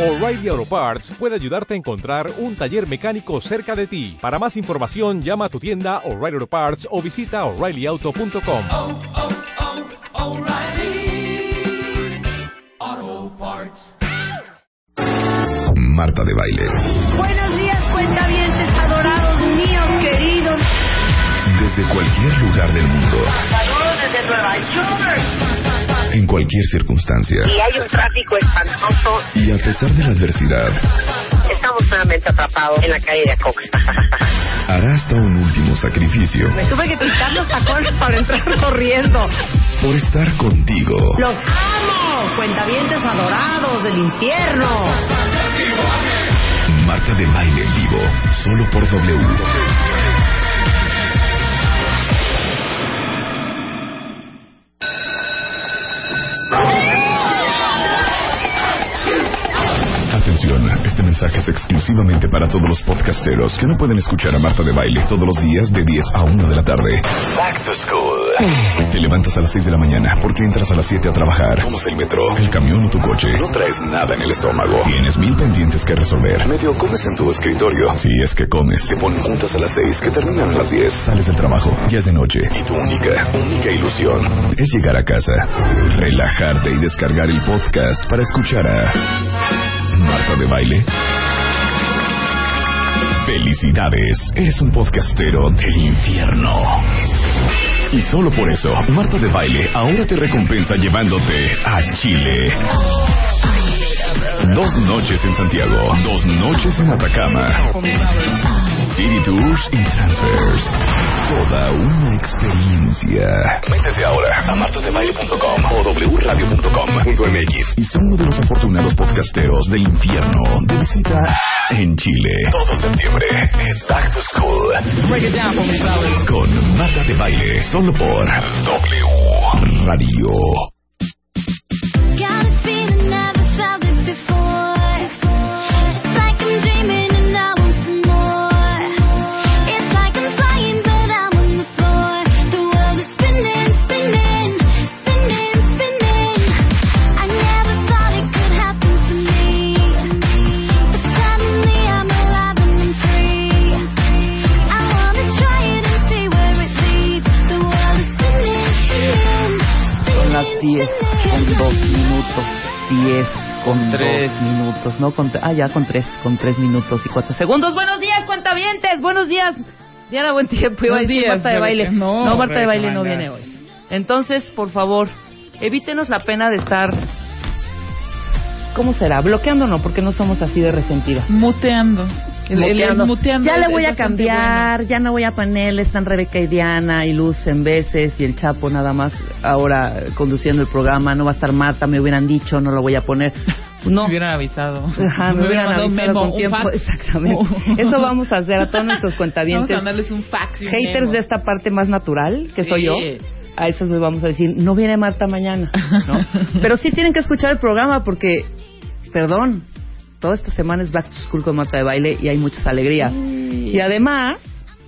O'Reilly Auto Parts puede ayudarte a encontrar un taller mecánico cerca de ti. Para más información, llama a tu tienda O'Reilly Auto Parts o visita oreillyauto.com. oh, oh, Parts. Marta de Baile. Buenos días, cuentavientes adorados míos, queridos. Desde cualquier lugar del mundo, Saludos desde Nueva York. En cualquier circunstancia. Y hay un tráfico espantoso. Y a pesar de la adversidad, Estamos nuevamente atrapados en la calle de Acox. hará hasta un último sacrificio Me tuve que quitar los tacones para entrar corriendo. por estar contigo. ¡Los amo! Cuentavientes adorados del infierno. Marta de Baile en vivo, solo por W. Amen. Atención, este mensaje es exclusivamente para todos los podcasteros que no pueden escuchar a Marta de Baile todos los días de 10 a 1 de la tarde. Back to school. Te levantas a las 6 de la mañana porque entras a las 7 a trabajar. Tomas el metro, el camión o tu coche. No traes nada en el estómago. Tienes mil pendientes que resolver. Medio comes en tu escritorio. Si es que comes. Te ponen juntas a las 6 que terminan a las 10. Sales del trabajo. Ya es de noche. Y tu única, única ilusión es llegar a casa, relajarte y descargar el podcast para escuchar a Marta de Baile. Felicidades, eres un podcastero del infierno. Y solo por eso, Marta de Baile ahora te recompensa llevándote a Chile. Dos noches en Santiago, dos noches en Atacama. City Tours y Transfers. Toda una experiencia. Métete ahora a martadebaile.com o wradio.com.mx y sé uno de los afortunados podcasteros del infierno de visita en Chile. Todo septiembre es Back to School. Con Marta de Baile, solo por W Radio. 10 con 2 minutos. 10 con Tres. 2 minutos. No, con, ah, ya con 3, con 3 minutos y 4 segundos. Buenos días, cuentavientes. Buenos días. Diana, buen tiempo. Iba a decir Marta de baile. No, Marta de baile no viene hoy. Entonces, por favor, evítenos la pena de estar. ¿Cómo será? Bloqueando no, porque no somos así de resentidas. Muteando. El, el- el Muteando. muteando ya le voy a cambiar, ya no voy a poner, están Rebeca y Diana y Luz en veces y el Chapo nada más ahora conduciendo el programa, no va a estar Marta, me hubieran dicho, no lo voy a poner. No. Me hubieran avisado. Ajá, me hubieran avisado memo, con un tiempo. fax. Exactamente. Eso vamos a hacer a todos nuestros Vamos cuentavientes. a mandarles un fax Haters memo. de esta parte más natural, que soy yo. A esos les vamos a decir, no viene Marta mañana. ¿no? Pero sí tienen que escuchar el programa porque, perdón, toda esta semana es Back to School con Marta de Baile y hay muchas alegrías. Y además,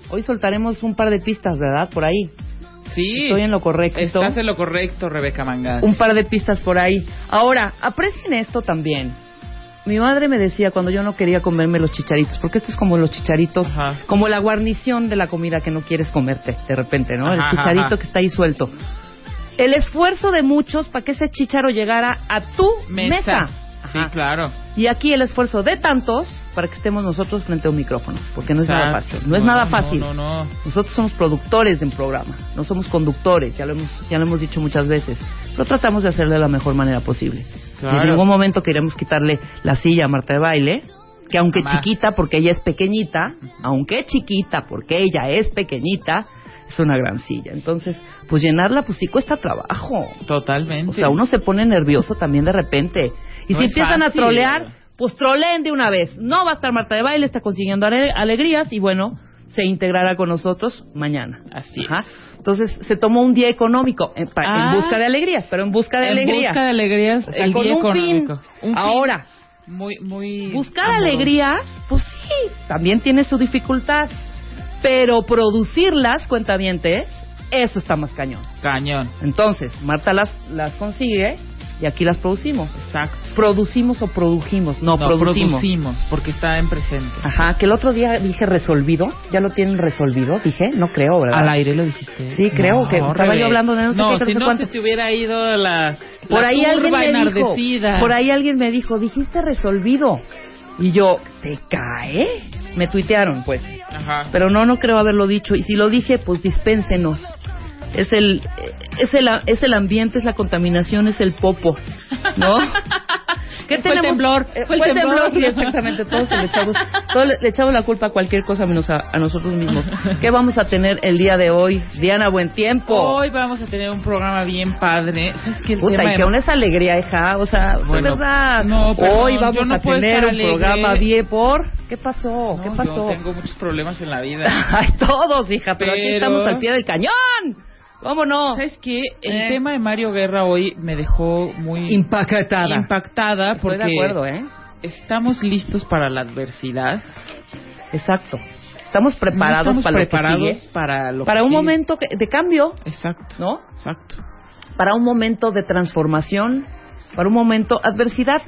hoy soltaremos un par de pistas, ¿verdad? Por ahí. Sí. Estoy en lo correcto. Estás en lo correcto, Rebeca Mangas. Un par de pistas por ahí. Ahora, aprecien esto también. Mi madre me decía cuando yo no quería comerme los chicharitos, porque esto es como los chicharitos, Ajá. como la guarnición de la comida que no quieres comerte de repente, ¿no? El chicharito ajá. que está ahí suelto. El esfuerzo de muchos para que ese chicharo llegara a tu mesa. Mesa. Sí, claro. Y aquí el esfuerzo de tantos para que estemos nosotros frente a un micrófono, porque no es nada fácil. No es nada fácil. No, no, no. Nosotros somos productores de un programa, no somos conductores, ya lo hemos, ya lo hemos dicho muchas veces. Pero tratamos de hacerle de la mejor manera posible. Si en algún momento queremos quitarle la silla a Marta de baile, que aunque Jamás. chiquita, porque ella es pequeñita, aunque chiquita, porque ella es pequeñita, es una gran silla. Entonces, pues llenarla, pues sí cuesta trabajo. Totalmente. O sea, uno se pone nervioso también de repente. Y No si es empiezan fácil. a trolear, pues troleen de una vez. No va a estar Marta de Baile, está consiguiendo ale- alegrías y bueno, se integrará con nosotros mañana. Así es. Ajá. Entonces se tomó un día económico en, pa- en Ah. busca de alegrías, pero en busca de En alegrías. busca de alegrías, O sea, el con día un fin. Ahora, Muy, muy. buscar amoroso. alegrías, pues sí, también tiene su dificultad. Pero producirlas, cuentavientes, eso está más cañón. Cañón. Entonces, Marta las, las consigue y aquí las producimos. Exacto. Producimos o produjimos, no, No, producimos. producimos, porque está en presente. Ajá, que el otro día dije resolvido, ya lo tienen resolvido, dije, no creo, ¿verdad? Al aire lo dijiste. Sí, creo que estaba yo hablando de no sé qué, que no si sé no cuánto. se te hubiera ido la, Por la ahí alguien me dijo, enardecida. por ahí alguien me dijo, dijiste resolvido. Y yo, ¿te cae? Me tuitearon, pues. Ajá. Pero no, no creo haberlo dicho. Y si lo dije, pues dispénsenos. Es el, es el, es el ambiente, es la contaminación, es el popo, ¿no? ¿Qué Fue el temblor, Eh, fue Fue el el temblor, temblor. sí, exactamente. Todos le echamos, todos le, le echamos la culpa a cualquier cosa menos a, a nosotros mismos. ¿Qué vamos a tener el día de hoy? Diana, buen tiempo. Hoy vamos a tener un programa bien padre. ¿Sabes qué? El Puta, tema y de- que aún es alegría, hija. O sea, Bueno, de verdad. no, perdón, Hoy yo vamos no a tener un programa bien por. ¿Qué pasó? No, ¿Qué yo pasó? tengo muchos problemas en la vida. Ay, todos, hija, pero, aquí Pero- estamos al pie del cañón. ¿Cómo no? ¿Sabes qué? El Eh. tema de Mario Guerra hoy me dejó muy Impactada. impactada Estoy porque de acuerdo, ¿eh? estamos listos para la adversidad. Exacto. Estamos preparados No estamos para lo preparados que sigue. para lo Para que un sigue. momento de cambio, Exacto. ¿no? Exacto. Para un momento de transformación, para un momento adversidad.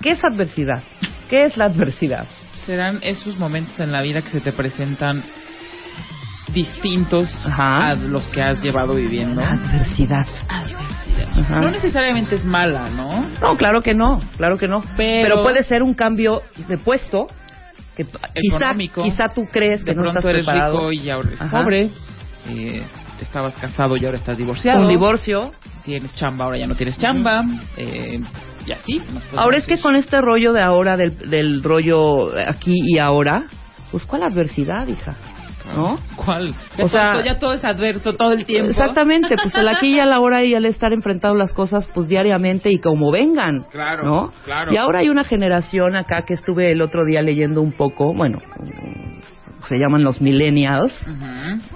¿Qué es adversidad? ¿Qué es la adversidad? Serán esos momentos en la vida que se te presentan distintos Ajá. a los que has llevado viviendo. Adversidad. Adversidad. Ajá. No necesariamente es mala, ¿no? No, claro que no, claro que no. Pero- puede ser un cambio de puesto que quizá, quizá tú crees que De no estás eres preparado. rico y ahora eres Ajá. pobre. Eh, estabas casado y ahora estás divorciado. Un divorcio. Tienes chamba, ahora ya no tienes chamba. eh, y así. Ahora es que con este rollo de ahora, del, del rollo aquí y ahora, pues ¿cuál adversidad, hija? ¿No? ¿Cuál? O sea- ya todo es adverso todo el tiempo. Exactamente, pues el aquí y a la hora y al estar enfrentando las cosas pues diariamente y como vengan, Claro, ¿no? claro. Y ahora hay una generación acá que estuve el otro día leyendo un poco, bueno, mm, se llaman los millennials,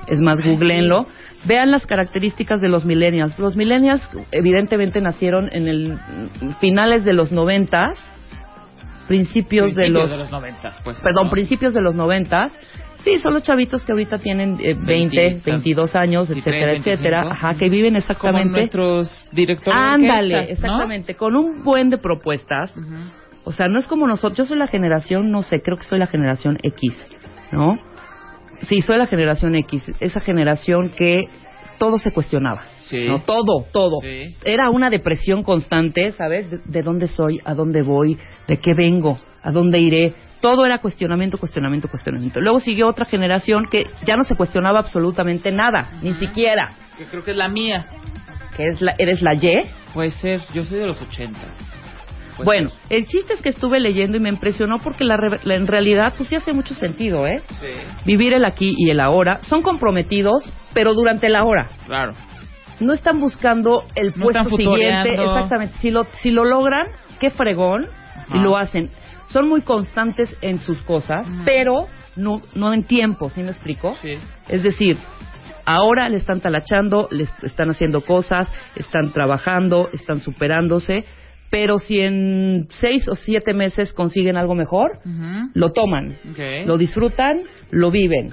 es más, googleenlo. Vean las características de los millennials. Los millennials evidentemente nacieron en el mm, finales de los noventas, principios, de los, de los noventas, pues. perdón, ¿no? principios de los noventas. Sí, son los chavitos que ahorita tienen eh, 20, 20, 22 años, 23, etcétera, 25. etcétera. Ajá, que viven Como exactamente. nuestros directores de Ándale, exactamente, con un buen de propuestas. O sea, no es como nosotros. Yo soy la generación, no sé, creo que soy la generación X, ¿no? Sí, soy la generación X. Esa generación que todo se cuestionaba. Sí. ¿no? Todo, todo. Sí. Era una depresión constante, ¿sabes? De, de dónde soy, a dónde voy, de qué vengo, a dónde iré. Todo era cuestionamiento, cuestionamiento, cuestionamiento. Luego siguió otra generación que ya no se cuestionaba absolutamente nada, ni siquiera. Que creo que es la mía. Que es la, eres la Y. Puede ser. Yo soy de los ochentas. Bueno, ser. el chiste es que estuve leyendo y me impresionó porque la, re- la- en realidad pues sí hace mucho sentido, ¿eh? Sí. Vivir el aquí y el ahora. Son comprometidos, pero durante la hora. Claro. No están buscando el No puesto siguiente. Exactamente. Si lo, si lo logran, qué fregón. Ajá. Y lo hacen. Son muy constantes en sus cosas, pero no, no en tiempo, ¿sí me explico? Sí. Es decir, ahora le están talachando, le est- están haciendo cosas, están trabajando, están superándose, pero si en seis o siete meses consiguen algo mejor, lo toman, lo disfrutan, lo viven.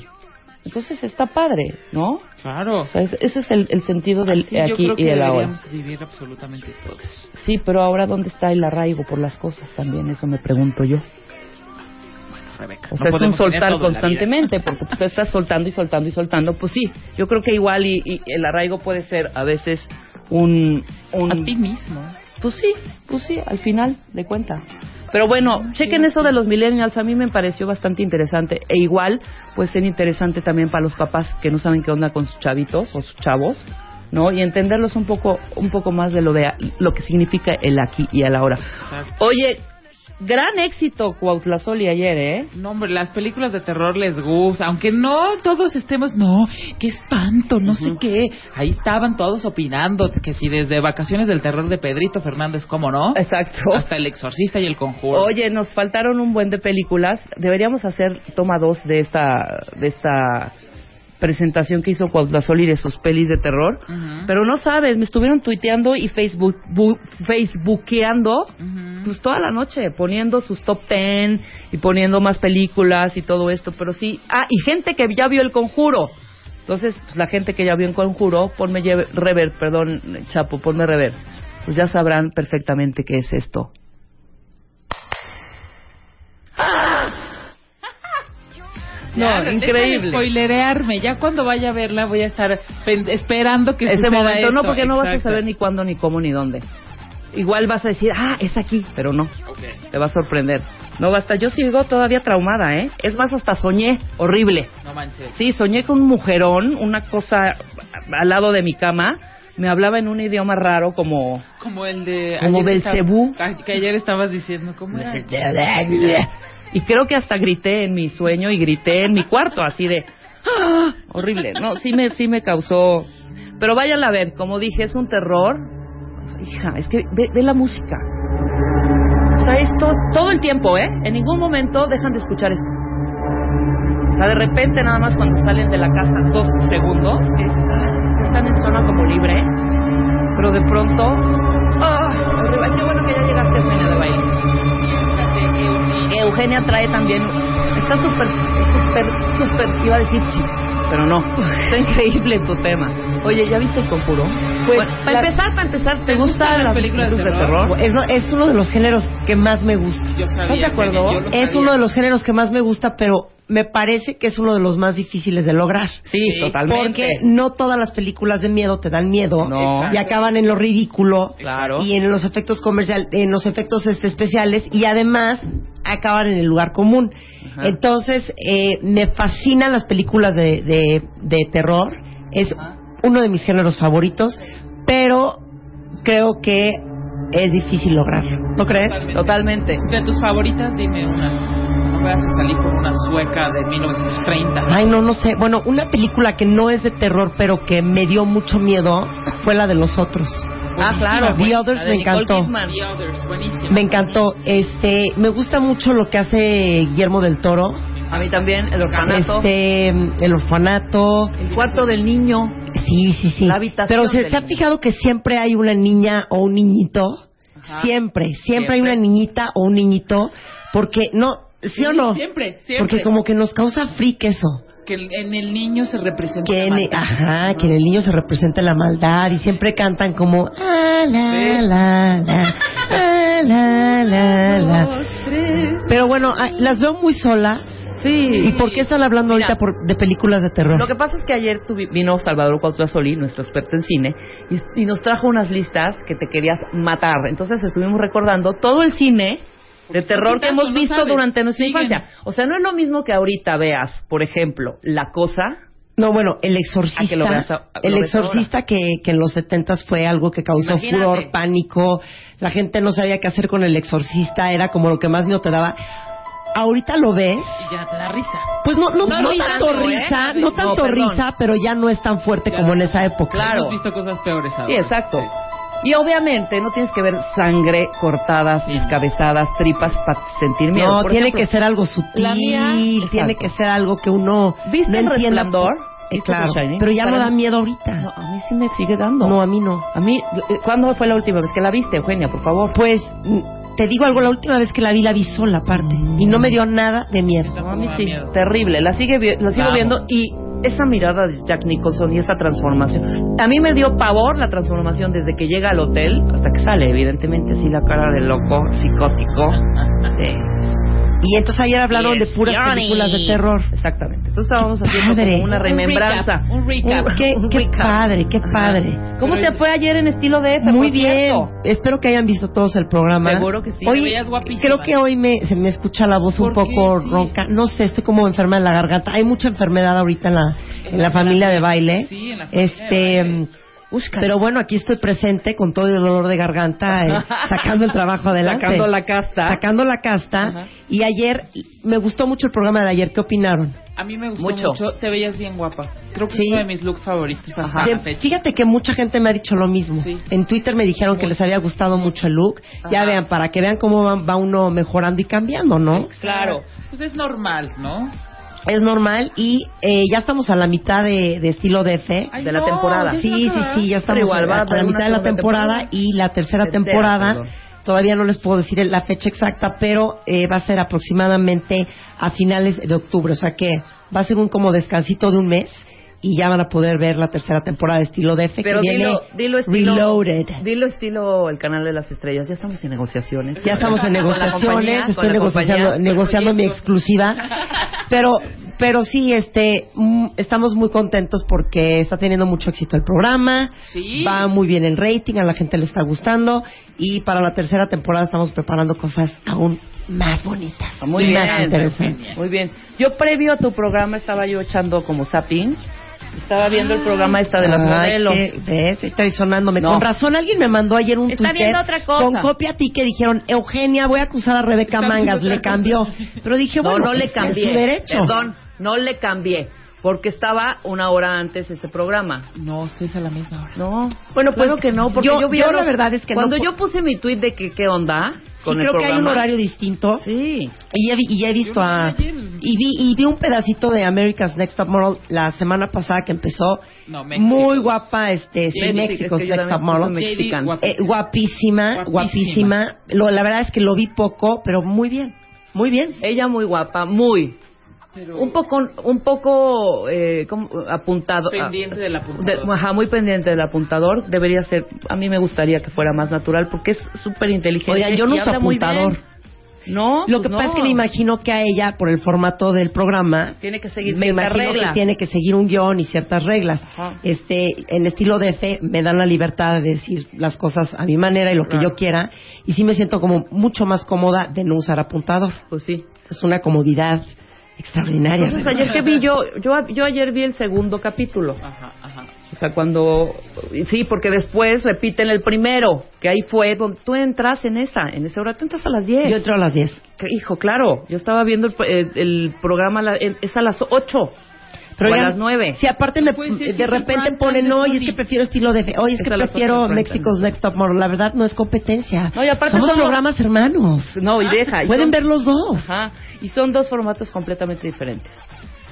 Entonces está padre, ¿no? Claro. O sea, es- ese es el, el sentido del Así yo aquí creo que y el ahora. vivir absolutamente todos. Sí, pero ahora ¿dónde está el arraigo por las cosas también? Eso me pregunto yo. Bueno, Rebeca. O no sea, es un soltar constantemente, porque pues estás soltando y soltando y soltando. Pues sí, yo creo que igual y, y el arraigo puede ser a veces un... un A ti mismo. Pues sí, pues sí, al final de cuentas. Pero bueno, chequen eso de los millennials, a mí me pareció bastante interesante. E igual puede ser interesante también para los papás que no saben qué onda con sus chavitos o sus chavos, ¿no? Y entenderlos un poco, un poco más de lo de lo que significa el aquí y el ahora. Oye, gran éxito Cuautlazoli ayer, ¿eh? No, hombre, las películas de terror les gusta, aunque no todos estemos, no, qué espanto, no sé qué. Ahí estaban todos opinando que si desde Vacaciones del Terror de Pedrito Fernández, ¿cómo no? Exacto. Hasta El Exorcista y El Conjuro. Oye, nos faltaron un buen de películas. Deberíamos hacer toma dos de esta, de esta presentación que hizo Cuautlazoli de sus pelis de terror. Pero no sabes, me estuvieron tuiteando y Facebook, bu- facebookeando pues toda la noche, poniendo sus top ten y poniendo más películas y todo esto. Pero sí, ah, y gente que ya vio El Conjuro. Entonces, pues, la gente que ya vio El Conjuro, ponme lleve- rever, perdón, Chapo, ponme rever. pues ya sabrán perfectamente qué es esto. No, increíble. spoilerearme. Ya cuando vaya a verla voy a estar pen- esperando que Ese momento, no, porque no vas a saber ni cuándo, ni cómo, ni dónde. Igual vas a decir, ah, es aquí, pero no. Te va a sorprender. No basta, yo sigo todavía traumada, ¿eh? Es más, hasta soñé, horrible. No manches. Sí, soñé con un mujerón, una cosa al lado de mi cama. Me hablaba en un idioma raro como... Como el de... Como Belcebú. que ayer estabas diciendo, ¿cómo era? Y creo que hasta grité en mi sueño y grité en mi cuarto, así de... ¡Ah! Horrible. No, sí me, sí me causó... Pero váyanla a ver, como dije, es un terror. Hija, es que ve, ve la música. O sea, esto es todo el tiempo, ¿eh? En ningún momento dejan de escuchar esto. O sea, de repente nada más cuando salen de la casa dos segundos, dices, "Ah, están en zona como libre, pero de pronto... ¡Ah! qué bueno que ya Eugenia trae también. Está súper, súper, súper. Iba a decir chi, pero no. Está increíble tu tema. Oye, ¿ya viste el conjuro? Pues, Bueno, para la- empezar, para empezar, ¿te, ¿Te gustan las las películas de terror? Es, es uno de los géneros que más me gusta. Yo sabía ¿Estás de acuerdo? que yo lo Es uno de los géneros que más me gusta, pero me parece que es uno de los más difíciles de lograr. Sí, totalmente. Porque no todas las películas de miedo te dan miedo No. y acaban en lo ridículo Claro. y en los efectos comerciales, en los efectos este, especiales y además acaban en el lugar común. Ajá. Entonces eh, me fascinan las películas de, de, de terror. Es uno de mis géneros favoritos, pero creo que es difícil lograrlo. ¿No crees? Totalmente. Totalmente. De tus favoritas, dime una. No a salir con una sueca de 1930. Ay, no, no sé. Bueno, una película que no es de terror, pero que me dio mucho miedo fue la de los otros. Ah, claro. The Others me encantó. The Others, buenísima. Me encantó. Este, me gusta mucho lo que hace Guillermo del Toro. A mí también, el orfanato. Este, el orfanato. El cuarto del niño. Sí, sí, sí. La habitación Pero se, se ha fijado que siempre hay una niña o un niñito. Ajá. Siempre, siempre, hay Siempre. una niñita o un niñito. Porque, no, ¿sí, o no? Siempre, siempre. Porque como que nos causa freak eso. Que en el niño se representa que la en, maldad. ajá, que en el niño se representa la maldad y siempre cantan como ah, la, la, la, ah, la, la, la. Pero bueno, ah, las veo muy solas. Sí. ¿Y por qué están hablando Mira, ahorita por- de películas de terror? Lo que pasa es que ayer tuvi- vino Salvador Cuauhtémoc nuestro experto en cine, y, y nos trajo unas listas que te querías matar. Entonces estuvimos recordando todo el cine de terror que hemos no visto sabes. durante nuestra Siguen. infancia. O sea, no es lo mismo que ahorita veas, por ejemplo, La Cosa. No, bueno, El Exorcista. que lo veas a- lo el Exorcista que, que en los setentas fue algo que causó Imagínate. furor, pánico. La gente no sabía qué hacer con el Exorcista, era como lo que más miedo te daba. Ahorita lo ves, Y ya te da risa. pues no, no, No, no no tanto tanto, ¿eh? risa, no No, tanto risa, pero ya no es tan fuerte Ya. como en esa época. Claro. Hemos visto cosas peores ahora. Sí, exacto. Sí. Y obviamente no tienes que ver sangre, cortadas, descabezadas, tripas para sentir miedo. No, Por tiene ejemplo, que ser algo sutil, la mía- tiene Exacto. que ser algo que uno ¿Viste no El entienda. Resplandor? Eh, ¿Viste claro, pero ya no da miedo ahorita. No, a mí sí me sigue dando. No, a mí no. A mí, eh, ¿cuándo fue la última vez que la viste, Eugenia, por favor? Pues mm, te digo algo, la última vez que la vi la vi sola aparte y no me dio nada de miedo. No, a mí sí, terrible. La, sigue, la sigo viendo y esa mirada de Jack Nicholson y esa transformación. A mí me dio pavor la transformación desde que llega al hotel hasta que sale, evidentemente, así la cara de loco, psicótico. Y entonces ayer hablaron de puras Johnny. películas de terror. Exactamente. Entonces estábamos haciendo Padre. como una Un remembranza. recap, un recap. Qué Un qué recap. padre, qué padre. ¿Cómo Pero- te fue ayer en estilo de F? Muy bien. cierto? Espero que hayan visto todos el programa. Seguro que sí. Hoy creo que hoy me, se me escucha la voz un poco Sí. ronca. No sé, estoy como enferma en la garganta. Hay mucha enfermedad ahorita en la, en la familia de baile. Sí, en la familia este, de baile. Ushka. Pero bueno, aquí estoy presente con todo el dolor de garganta, eh, sacando el trabajo adelante. Sacando la casta. Sacando la casta. Ajá. Y ayer, me gustó mucho el programa de ayer. ¿Qué opinaron? A mí me gustó Mucho. mucho. Te veías bien guapa. Creo que Sí. es uno de mis looks favoritos Ajá. De- fíjate que mucha gente me ha dicho lo mismo. Sí. En Twitter me dijeron que les había gustado mucho el look. Ya vean, para que vean cómo va, va uno mejorando y cambiando, ¿no? Claro. Pues es normal, ¿no? Es normal y eh, ya estamos a la mitad de, de estilo DF. Ay, De la no, temporada. Sí, sí, sí, ya estamos igual a, la mitad de la temporada, temporada. y la tercera, Tercera, temporada. perdón. Todavía no les puedo decir la fecha exacta, pero eh, va a ser aproximadamente a finales de octubre, o sea que va a ser un como descansito de un mes y ya van a poder ver la tercera temporada de Estilo DF Pero que viene dilo, dilo estilo. Reloaded. Dilo estilo el canal de las estrellas. Ya estamos en negociaciones. Ya estamos en negociaciones, compañía, estoy negociando, compañía. negociando mi exclusiva, pero pero sí, este, mm, estamos muy contentos porque está teniendo mucho éxito el programa, Sí. va muy bien el rating, a la gente le está gustando y para la tercera temporada estamos preparando cosas aún más bonitas, Muy y más bien, interesantes. muy bien. Yo previo a tu programa estaba yo echando como zapping. Estaba viendo el programa esta de las Ay, modelos. qué- ves, estoy sonándome. No. Con razón, alguien me mandó ayer un Está Twitter viendo otra cosa. con copia a ti que dijeron, Eugenia, voy a acusar a Rebeca Está Mangas. Le cambió. Pero dije, No, bueno, no le es cambié. su derecho. Perdón, no le cambié. Porque estaba una hora antes ese programa. No, sí es a la misma hora. No. Bueno, pues, claro que no, porque yo- yo, vi yo a la los- verdad es que no Cuando pu- yo puse mi tweet de que qué onda Sí, con el creo que hay un horario distinto. Sí. Y ya, vi- y ya he visto a... Y vi, y vi un pedacito de America's Next Top Model la semana pasada que empezó. No, México. Muy guapa, este, sí, México, México's es que yo Next Top Model. Mexicano. guapa. Eh, guapísima, Guapísima. guapísima. Lo, la verdad es que lo vi poco, pero muy bien. Muy bien. Ella muy guapa, muy. Pero Un poco, un poco eh, apuntado. pendiente del De- apuntador. ajá, muy pendiente del apuntador. Debería ser, a mí me gustaría que fuera más natural porque es súper inteligente. Oigan, yo no uso apuntador. No, Lo pues que pasa no. es que me imagino que a ella, por el formato del programa, Tiene que seguir me ciertas imagino reglas. que tiene que seguir un guion y ciertas reglas. Ajá. Este, en estilo DF me dan la libertad de decir las cosas a mi manera y lo que Claro. yo quiera, y sí me siento como mucho más cómoda de no usar apuntador. Pues sí. Es una comodidad extraordinaria. Entonces ayer que vi yo, yo, yo ayer vi el segundo capítulo. Ajá, ajá. O sea, cuando... Sí, porque después repiten el primero, que ahí fue donde tú entras en esa, en esa hora, tú entras a las 10. Yo entro a las 10. Que, Hijo, claro, yo estaba viendo el, eh, el programa, la- eh, es a las 8. Pero o a las 9. Si aparte me, Pues sí, sí, de repente ponen, no, de y es que Sony". prefiero estilo DF, oye, es Es que prefiero Mexico's Next Top Model. La verdad no es competencia. No, y aparte Somos somos- programas hermanos. No, y deja. y Pueden son- ver los dos. Ajá. Y son dos formatos completamente diferentes.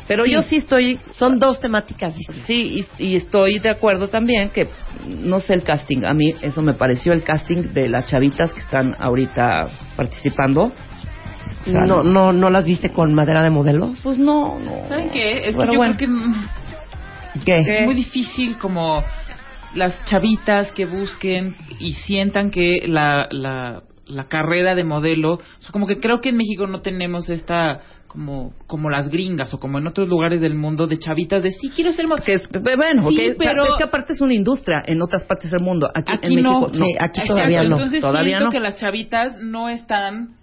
Pero Sí. yo sí estoy... Son dos temáticas distintas. Sí, y, y estoy de acuerdo también que no sé el casting. A mí eso me pareció el casting de las chavitas que están ahorita participando. O sea, no, no, no las viste con madera de modelos. Pues no, no. ¿Saben qué? Es Bueno, que yo bueno. creo que ¿Qué? Es muy difícil como las chavitas que busquen y sientan que la, la, la carrera de modelo, o sea, como que creo que en México no tenemos esta como como las gringas o como en otros lugares del mundo de chavitas de sí quiero ser modelo. Que es, bueno, Sí, que- pero- es que aparte es una industria en otras partes del mundo. Aquí, Aquí en México no. Sí, aquí Exacto, todavía no. Entonces Todavía siento no. que las chavitas no están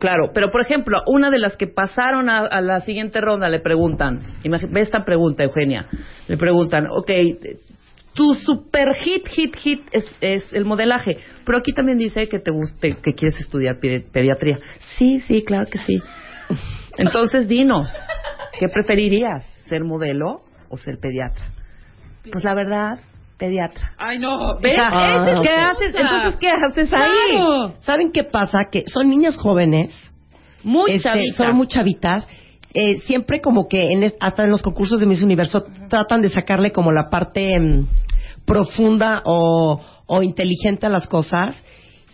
Claro, pero por ejemplo, una de las que pasaron a, a la siguiente ronda le preguntan, ve esta pregunta, Eugenia, le preguntan, ok, tu super hit, hit, hit es, es el modelaje, pero aquí también dice que te guste, que quieres estudiar pedi- pediatría. Sí, sí, claro que sí. Entonces, dinos, ¿qué preferirías, ser modelo o ser pediatra? Pues la verdad, pediatra. Ay, no. ¿Ves? Ah, ¿Qué haces? Entonces, ¿qué haces ahí? Claro. ¿Saben qué pasa? Que son niñas jóvenes, Muy este, chavitas. son muy chavitas. eh, siempre como que en hasta en los concursos de Miss Universo tratan de sacarle como la parte mm, profunda o, o inteligente a las cosas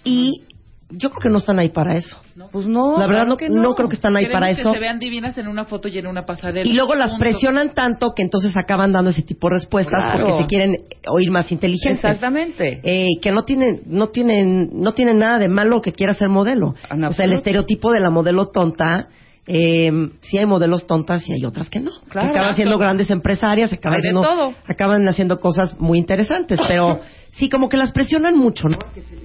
y yo creo que no están ahí para eso. Pues no. La verdad claro no, que no creo que están ahí Queremos para que eso. se vean divinas en una foto y en una pasarela. Y luego las Punto. presionan tanto que entonces acaban dando ese tipo de respuestas Claro. porque se quieren oír más inteligentes. Exactamente. Eh, que no tienen, no tienen, no tienen nada de malo que quiera ser modelo. O sea, el estereotipo de la modelo tonta, eh, sí hay modelos tontas y hay otras que no. Claro. que acaban siendo grandes empresarias, acaban siendo, todo. acaban haciendo cosas muy interesantes, pero sí como que las presionan mucho, ¿no? Que se,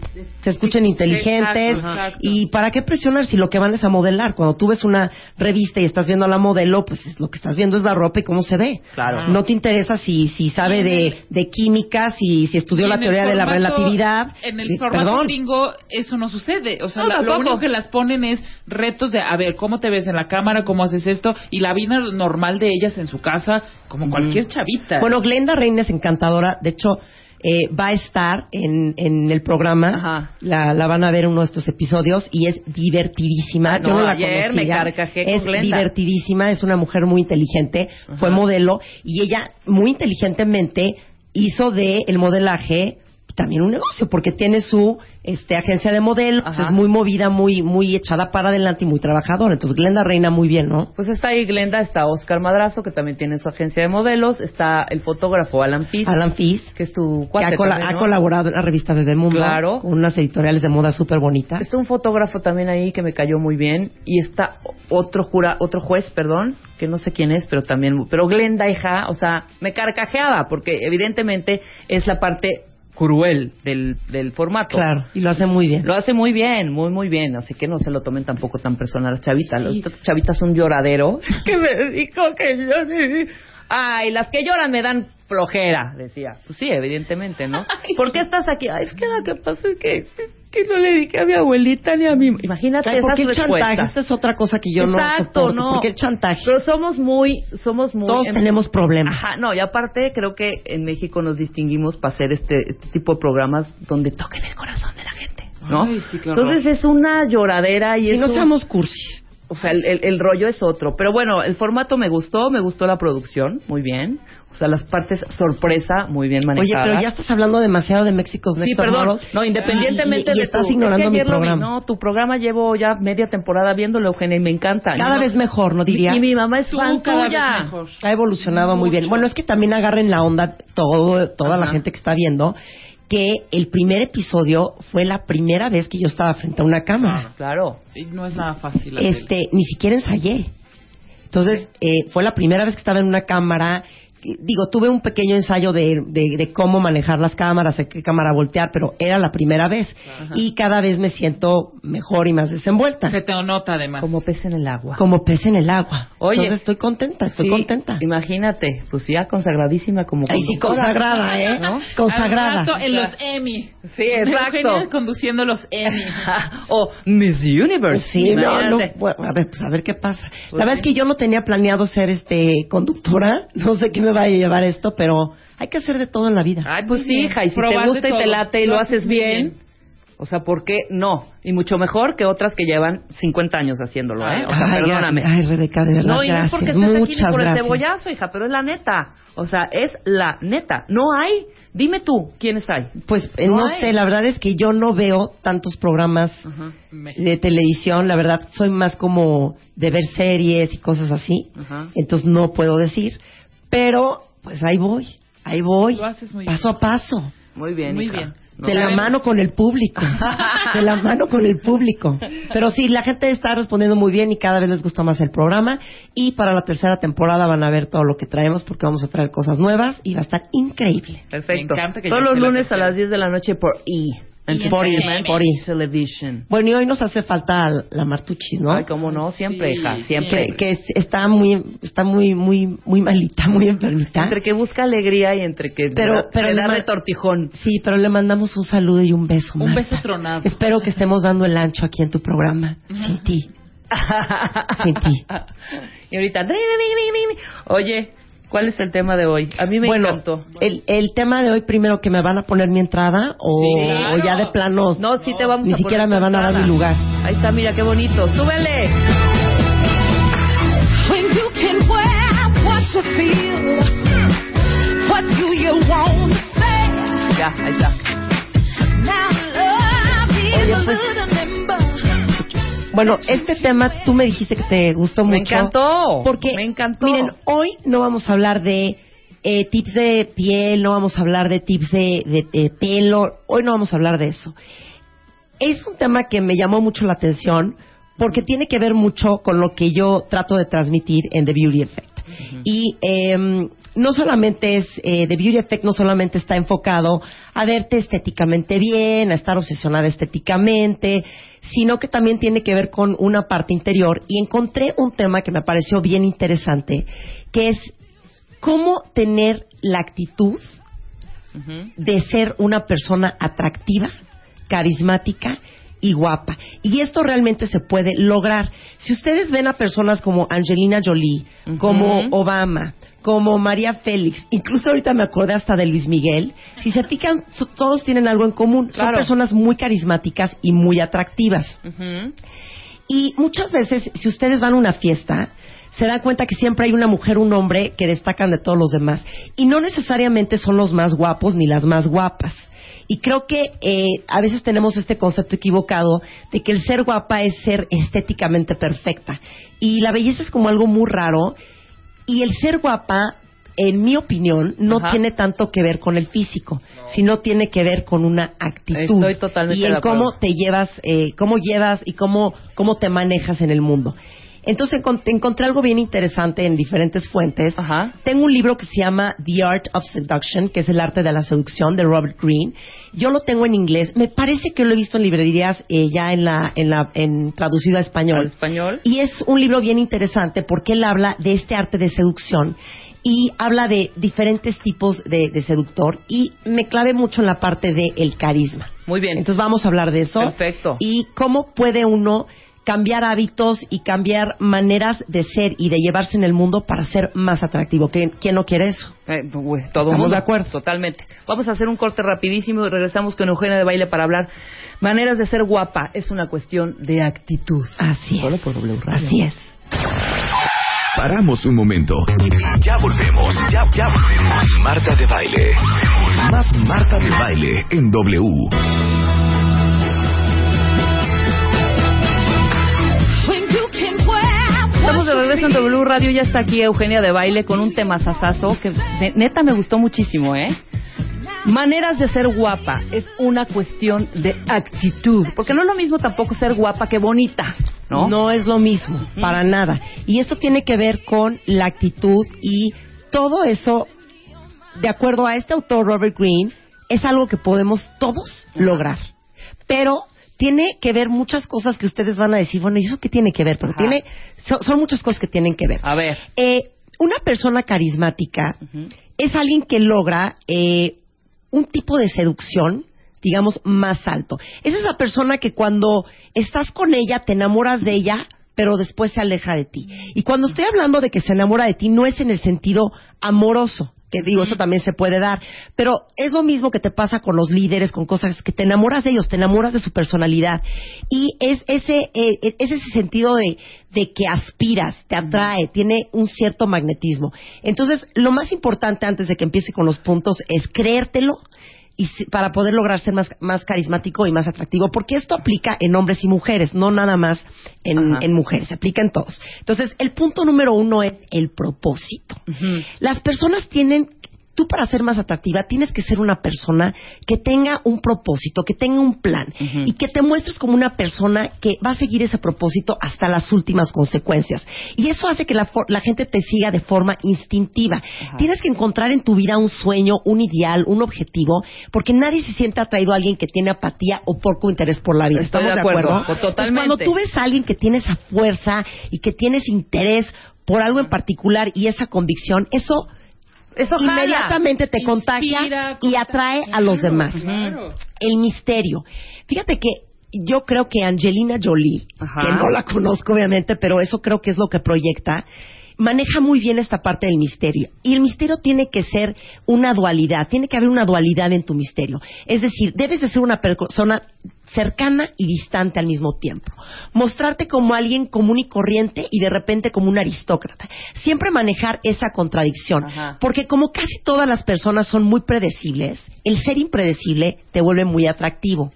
se escuchen inteligentes Exacto, exacto. y para qué presionar si lo que van es a modelar. Cuando tú ves una revista y estás viendo a la modelo, pues es- lo que estás viendo es la ropa y cómo se ve. Claro. No te interesa si, si sabe de, química, si, si estudió la teoría de la relatividad. En el Eh, formato perdón. gringo eso no sucede. O sea, No, la- lo único que las ponen es retos de, a ver, ¿cómo te ves en la cámara? ¿Cómo haces esto? Y la vida normal de ellas en su casa, como cualquier chavita. Bueno, Glenda Reina es encantadora. De hecho, eh, va a estar en, en el programa. La, la van a ver en uno de estos episodios y es divertidísima. Yo no, la ayer conocía. me carcajé Es divertidísima, es una mujer muy inteligente. Fue modelo y ella muy inteligentemente hizo de el modelaje también un negocio, porque tiene su este, agencia de modelos, Ajá. es muy movida, muy muy echada para adelante y muy trabajadora. Entonces Glenda reina muy bien, ¿no? Pues está ahí Glenda, está Oscar Madrazo, que también tiene su agencia de modelos, está el fotógrafo Alan Fitz, Alan Fis, que es tu que cuate ha, también, ha colaborado en la revista Bebé Mundo, Claro. con unas editoriales de moda súper bonitas. Está un fotógrafo también ahí que me cayó muy bien y está otro jura, otro juez, perdón, que no sé quién es, pero también, pero Glenda hija, o sea, me carcajeaba porque evidentemente es la parte cruel del, del formato. Claro, y lo hace muy bien. Lo hace muy bien, muy, muy bien. Así que no se lo tomen tampoco tan personal las chavitas. Las chavitas son lloradero. que me dijo que yo... Ay, las que lloran me dan flojera, decía. Pues sí, evidentemente, ¿no? ¿Por qué estás aquí? Ay, es que lo que pasa es que, que no le dije a mi abuelita ni a mi... Imagínate Ay, esas ¿Por qué el respuestas. chantaje? Esta es otra cosa que yo Exacto, no soporto. no. ¿Por qué el chantaje? Pero somos muy, somos muy... Todos em- tenemos problemas. Ajá, no, y aparte creo que en México nos distinguimos para hacer este, este tipo de programas donde toquen el corazón de la gente, ¿no? Ay, sí, horror. Entonces es una lloradera y Si es no un- seamos cursis. O sea, el, el- el rollo es otro. Pero bueno, el formato me gustó, me gustó la producción, muy bien. O sea, las partes sorpresa, muy bien Oye, manejadas. pero ya estás hablando demasiado de México Sí, perdón. No, independientemente y, y de estás tu- ignorando es que mi lo vi, programa. no, tu programa llevo ya media temporada viéndolo, Eugenia, y me encanta. Cada ¿no? vez mejor, ¿no diría? Y mi mamá es fan cada vez tuya. mejor. Ha evolucionado muy bien. Bueno, es que también agarren la onda todo, toda la gente que está viendo que el primer episodio fue la primera vez que yo estaba frente a una cámara. Claro. Y no es nada fácil. Este, ni siquiera ensayé. Entonces, eh, fue la primera vez que estaba en una cámara. Digo, tuve un pequeño ensayo de, de, de cómo manejar las cámaras, de qué cámara voltear, pero era la primera vez. Y cada vez me siento mejor y más desenvuelta. Se te nota además. Como pez en el agua. Como pez en el agua. Oye. Entonces estoy contenta, estoy Sí, contenta. Imagínate, pues ya consagradísima como Ay, sí, consagrada, ¿eh? ¿No? Consagrada. Al rato en los Emmy. Sí, exacto. Conduciendo los Emmy. o Miss Universe. Sí, no, no, bueno, a ver, pues a ver qué pasa. Pues la verdad sí. es que yo no tenía planeado ser este conductora, no sé qué me vaya a llevar esto, pero hay que hacer de todo en la vida. Ay, pues sí, hija, y si Probar te gusta y te late y lo, Lo haces bien, bien. o sea, ¿por qué no? Y mucho mejor que otras que llevan 50 años haciéndolo, ¿eh? O sea, ay, perdóname. Ay, Rebeca, de verdad, no, y no es porque estés aquí ni Muchas por el gracias. cebollazo, hija, pero es la neta. O sea, es la neta. No hay. Dime tú, ¿quiénes hay? Pues eh, No no, hay. sé, la verdad es que yo no veo tantos programas México. de televisión, la verdad soy más como de ver series y cosas así, Ajá. entonces no puedo decir, pero pues ahí voy, ahí voy, Lo haces muy paso a paso. Muy bien, Muy hija. bien. No de la sabemos. mano con el público. de la mano con el público. Pero sí, la gente está respondiendo muy bien y cada vez les gusta más el programa. Y para la tercera temporada van a ver todo lo que traemos porque vamos a traer cosas nuevas y va a estar increíble. Perfecto. Me encanta que Todos los la lunes a las 10 de la noche por E. Por I, Entertainment por. Television. Bueno, y hoy nos hace falta la Martuchis, ¿no? Ay, cómo no, siempre, Sí, hija, que, siempre. que es- está muy está muy muy muy malita, muy enfermita. Entre que busca alegría y entre que Pero- da- pero le da retortijón. Sí, pero le mandamos un saludo y un beso. Un Marta. beso tronado. Espero que estemos dando el ancho aquí en tu programa. Sin ti. Sin ti. y ahorita, oye, ¿cuál es el tema de hoy? A mí me bueno, encantó. El, el tema de hoy, primero que me van a poner mi entrada o, Sí, claro. o ya de planos. No, sí te vamos Ni a siquiera poner me van a dar mi lugar. Ahí está, mira qué bonito. ¡Súbele! When you can wear what you feel, what do you want to say? Ya, ahí está. Now love is Oye, a pues-. Bueno, este tema tú me dijiste que te gustó Me mucho. encantó. Porque, Me encantó. miren, hoy no vamos a hablar de eh, tips de piel, no vamos a hablar de tips de, de- de pelo, hoy no vamos a hablar de eso. Es un tema que me llamó mucho la atención porque tiene que ver mucho con lo que yo trato de transmitir en The Beauty Effect. Y em, no solamente es, eh, The Beauty Effect no solamente está enfocado a verte estéticamente bien, a estar obsesionada estéticamente, sino que también tiene que ver con una parte interior. Y encontré un tema que me pareció bien interesante, que es cómo tener la actitud de ser una persona atractiva, carismática y guapa. Y esto realmente se puede lograr. Si ustedes ven a personas como Angelina Jolie, como Obama, como María Félix, incluso ahorita me acordé hasta de Luis Miguel, si se fijan, so- todos tienen algo en común. Son personas muy carismáticas y muy atractivas. Ujú. Y muchas veces, si ustedes van a una fiesta, se dan cuenta que siempre hay una mujer, un hombre que destacan de todos los demás. Y no necesariamente son los más guapos ni las más guapas. Y creo que eh, a veces tenemos este concepto equivocado de que el ser guapa es ser estéticamente perfecta. Y la belleza es como algo muy raro. Y el ser guapa, en mi opinión, no Ajá. tiene tanto que ver con el físico, sino tiene que ver con una actitud. Estoy totalmente y en cómo te llevas, eh, cómo llevas y cómo, cómo te manejas en el mundo. Entonces encon- encontré algo bien interesante en diferentes fuentes. Ajá. Tengo un libro que se llama The Art of Seduction, que es el arte de la seducción de Robert Greene. Yo lo tengo en inglés. Me parece que lo he visto en librerías eh, ya en la, en la, en traducido a Al español. español. Y es un libro bien interesante porque él habla de este arte de seducción y habla de diferentes tipos de, de seductor y me clave mucho en la parte del el carisma. Muy bien. Entonces vamos a hablar de eso. Perfecto. Y cómo puede uno cambiar hábitos y cambiar maneras de ser y de llevarse en el mundo para ser más atractivo. ¿Quién, quién no quiere eso? Eh, pues, todo Estamos mundo. de acuerdo. Totalmente. Vamos a hacer un corte rapidísimo y regresamos con Eugenia de Baile para hablar. Maneras de ser guapa es una cuestión de actitud. Así Solo es. por W Radio. Así es. Paramos un momento. Y ya volvemos. Ya, ya volvemos. Marta de baile. Más Marta de baile en W. Estamos de regreso en W Radio. Ya está aquí Eugenia de Baile con un tema sasazo que ne- neta me gustó muchísimo, ¿eh? Maneras de ser guapa es una cuestión de actitud. Porque no es lo mismo tampoco ser guapa que bonita, ¿no? es lo mismo, para nada. Y eso tiene que ver con la actitud y todo eso, de acuerdo a este autor Robert Greene, es algo que podemos todos lograr. Pero tiene que ver muchas cosas que ustedes van a decir, bueno, ¿y eso qué tiene que ver? Pero Ajá. tiene, so- son muchas cosas que tienen que ver. A ver. Eh, una persona carismática es alguien que logra eh, un tipo de seducción, digamos, más alto. Es esa persona que cuando estás con ella te enamoras de ella, pero después se aleja de ti. Y cuando estoy hablando de que se enamora de ti, no es en el sentido amoroso, que digo, eso también se puede dar, pero es lo mismo que te pasa con los líderes, con cosas que te enamoras de ellos, te enamoras de su personalidad. Y es ese, eh, es ese sentido de, de que aspiras, te atrae, tiene un cierto magnetismo. Entonces, lo más importante antes de que empiece con los puntos es creértelo y para poder lograr ser más, más carismático y más atractivo, porque esto aplica en hombres y mujeres, no nada más en, en mujeres, se aplica en todos. Entonces, el punto número uno es el propósito. Las personas tienen, tú para ser más atractiva tienes que ser una persona que tenga un propósito, que tenga un plan y que te muestres como una persona que va a seguir ese propósito hasta las últimas consecuencias. Y eso hace que la, la gente te siga de forma instintiva. Tienes que encontrar en tu vida un sueño, un ideal, un objetivo, porque nadie se siente atraído a alguien que tiene apatía o poco interés por la vida. Estoy ¿Estamos de acuerdo, acuerdo? totalmente. Entonces, cuando tú ves a alguien que tiene esa fuerza y que tienes interés por algo en particular y esa convicción, eso Eso inmediatamente te Inspira, contagia y atrae a los demás. claro. El misterio. Fíjate que yo creo que Angelina Jolie, Ajá. que no la conozco obviamente, pero eso creo que es lo que proyecta, maneja muy bien esta parte del misterio. Y el misterio tiene que ser una dualidad, tiene que haber una dualidad en tu misterio. Es decir, debes de ser una persona cercana y distante al mismo tiempo. Mostrarte como alguien común y corriente y de repente como un aristócrata. Siempre manejar esa contradicción. Ajá. Porque como casi todas las personas son muy predecibles, el ser impredecible te vuelve muy atractivo.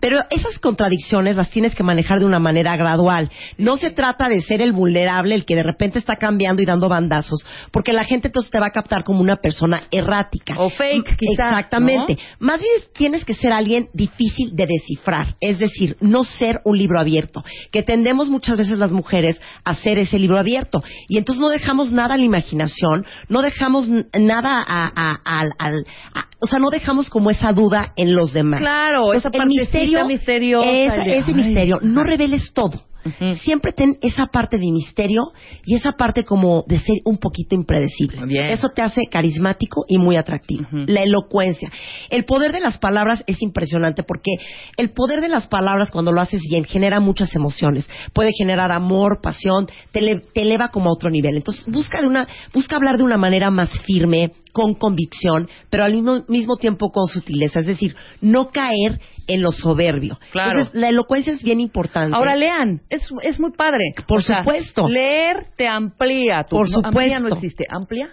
Pero esas contradicciones las tienes que manejar de una manera gradual. No se trata de ser el vulnerable, el que de repente está cambiando y dando bandazos, porque la gente entonces te va a captar como una persona errática. O fake, quizá, Exactamente. Más bien tienes que ser alguien difícil de descifrar, es decir, no ser un libro abierto, que tendemos muchas veces las mujeres a ser ese libro abierto y entonces no dejamos nada a la imaginación, no dejamos nada a, a- o sea, no dejamos como esa duda en los demás. Claro, esa el partecita misterio, misteriosa de- ese misterio, no reveles todo. Siempre ten esa parte de misterio y esa parte como de ser un poquito impredecible. Bien. Eso te hace carismático y muy atractivo. La elocuencia. El poder de las palabras es impresionante porque el poder de las palabras cuando lo haces bien genera muchas emociones. Puede generar amor, pasión, te, te eleva como a otro nivel. Entonces busca de una, busca hablar de una manera más firme, con convicción, pero al mismo, mismo tiempo con sutileza. Es decir, no caer en lo soberbio. Claro. Entonces, la elocuencia es bien importante. Ahora lean, es, es muy padre. Por O sea, supuesto. Leer te amplía. Tu, Por no, Amplía no supuesto. existe. ¿Amplia?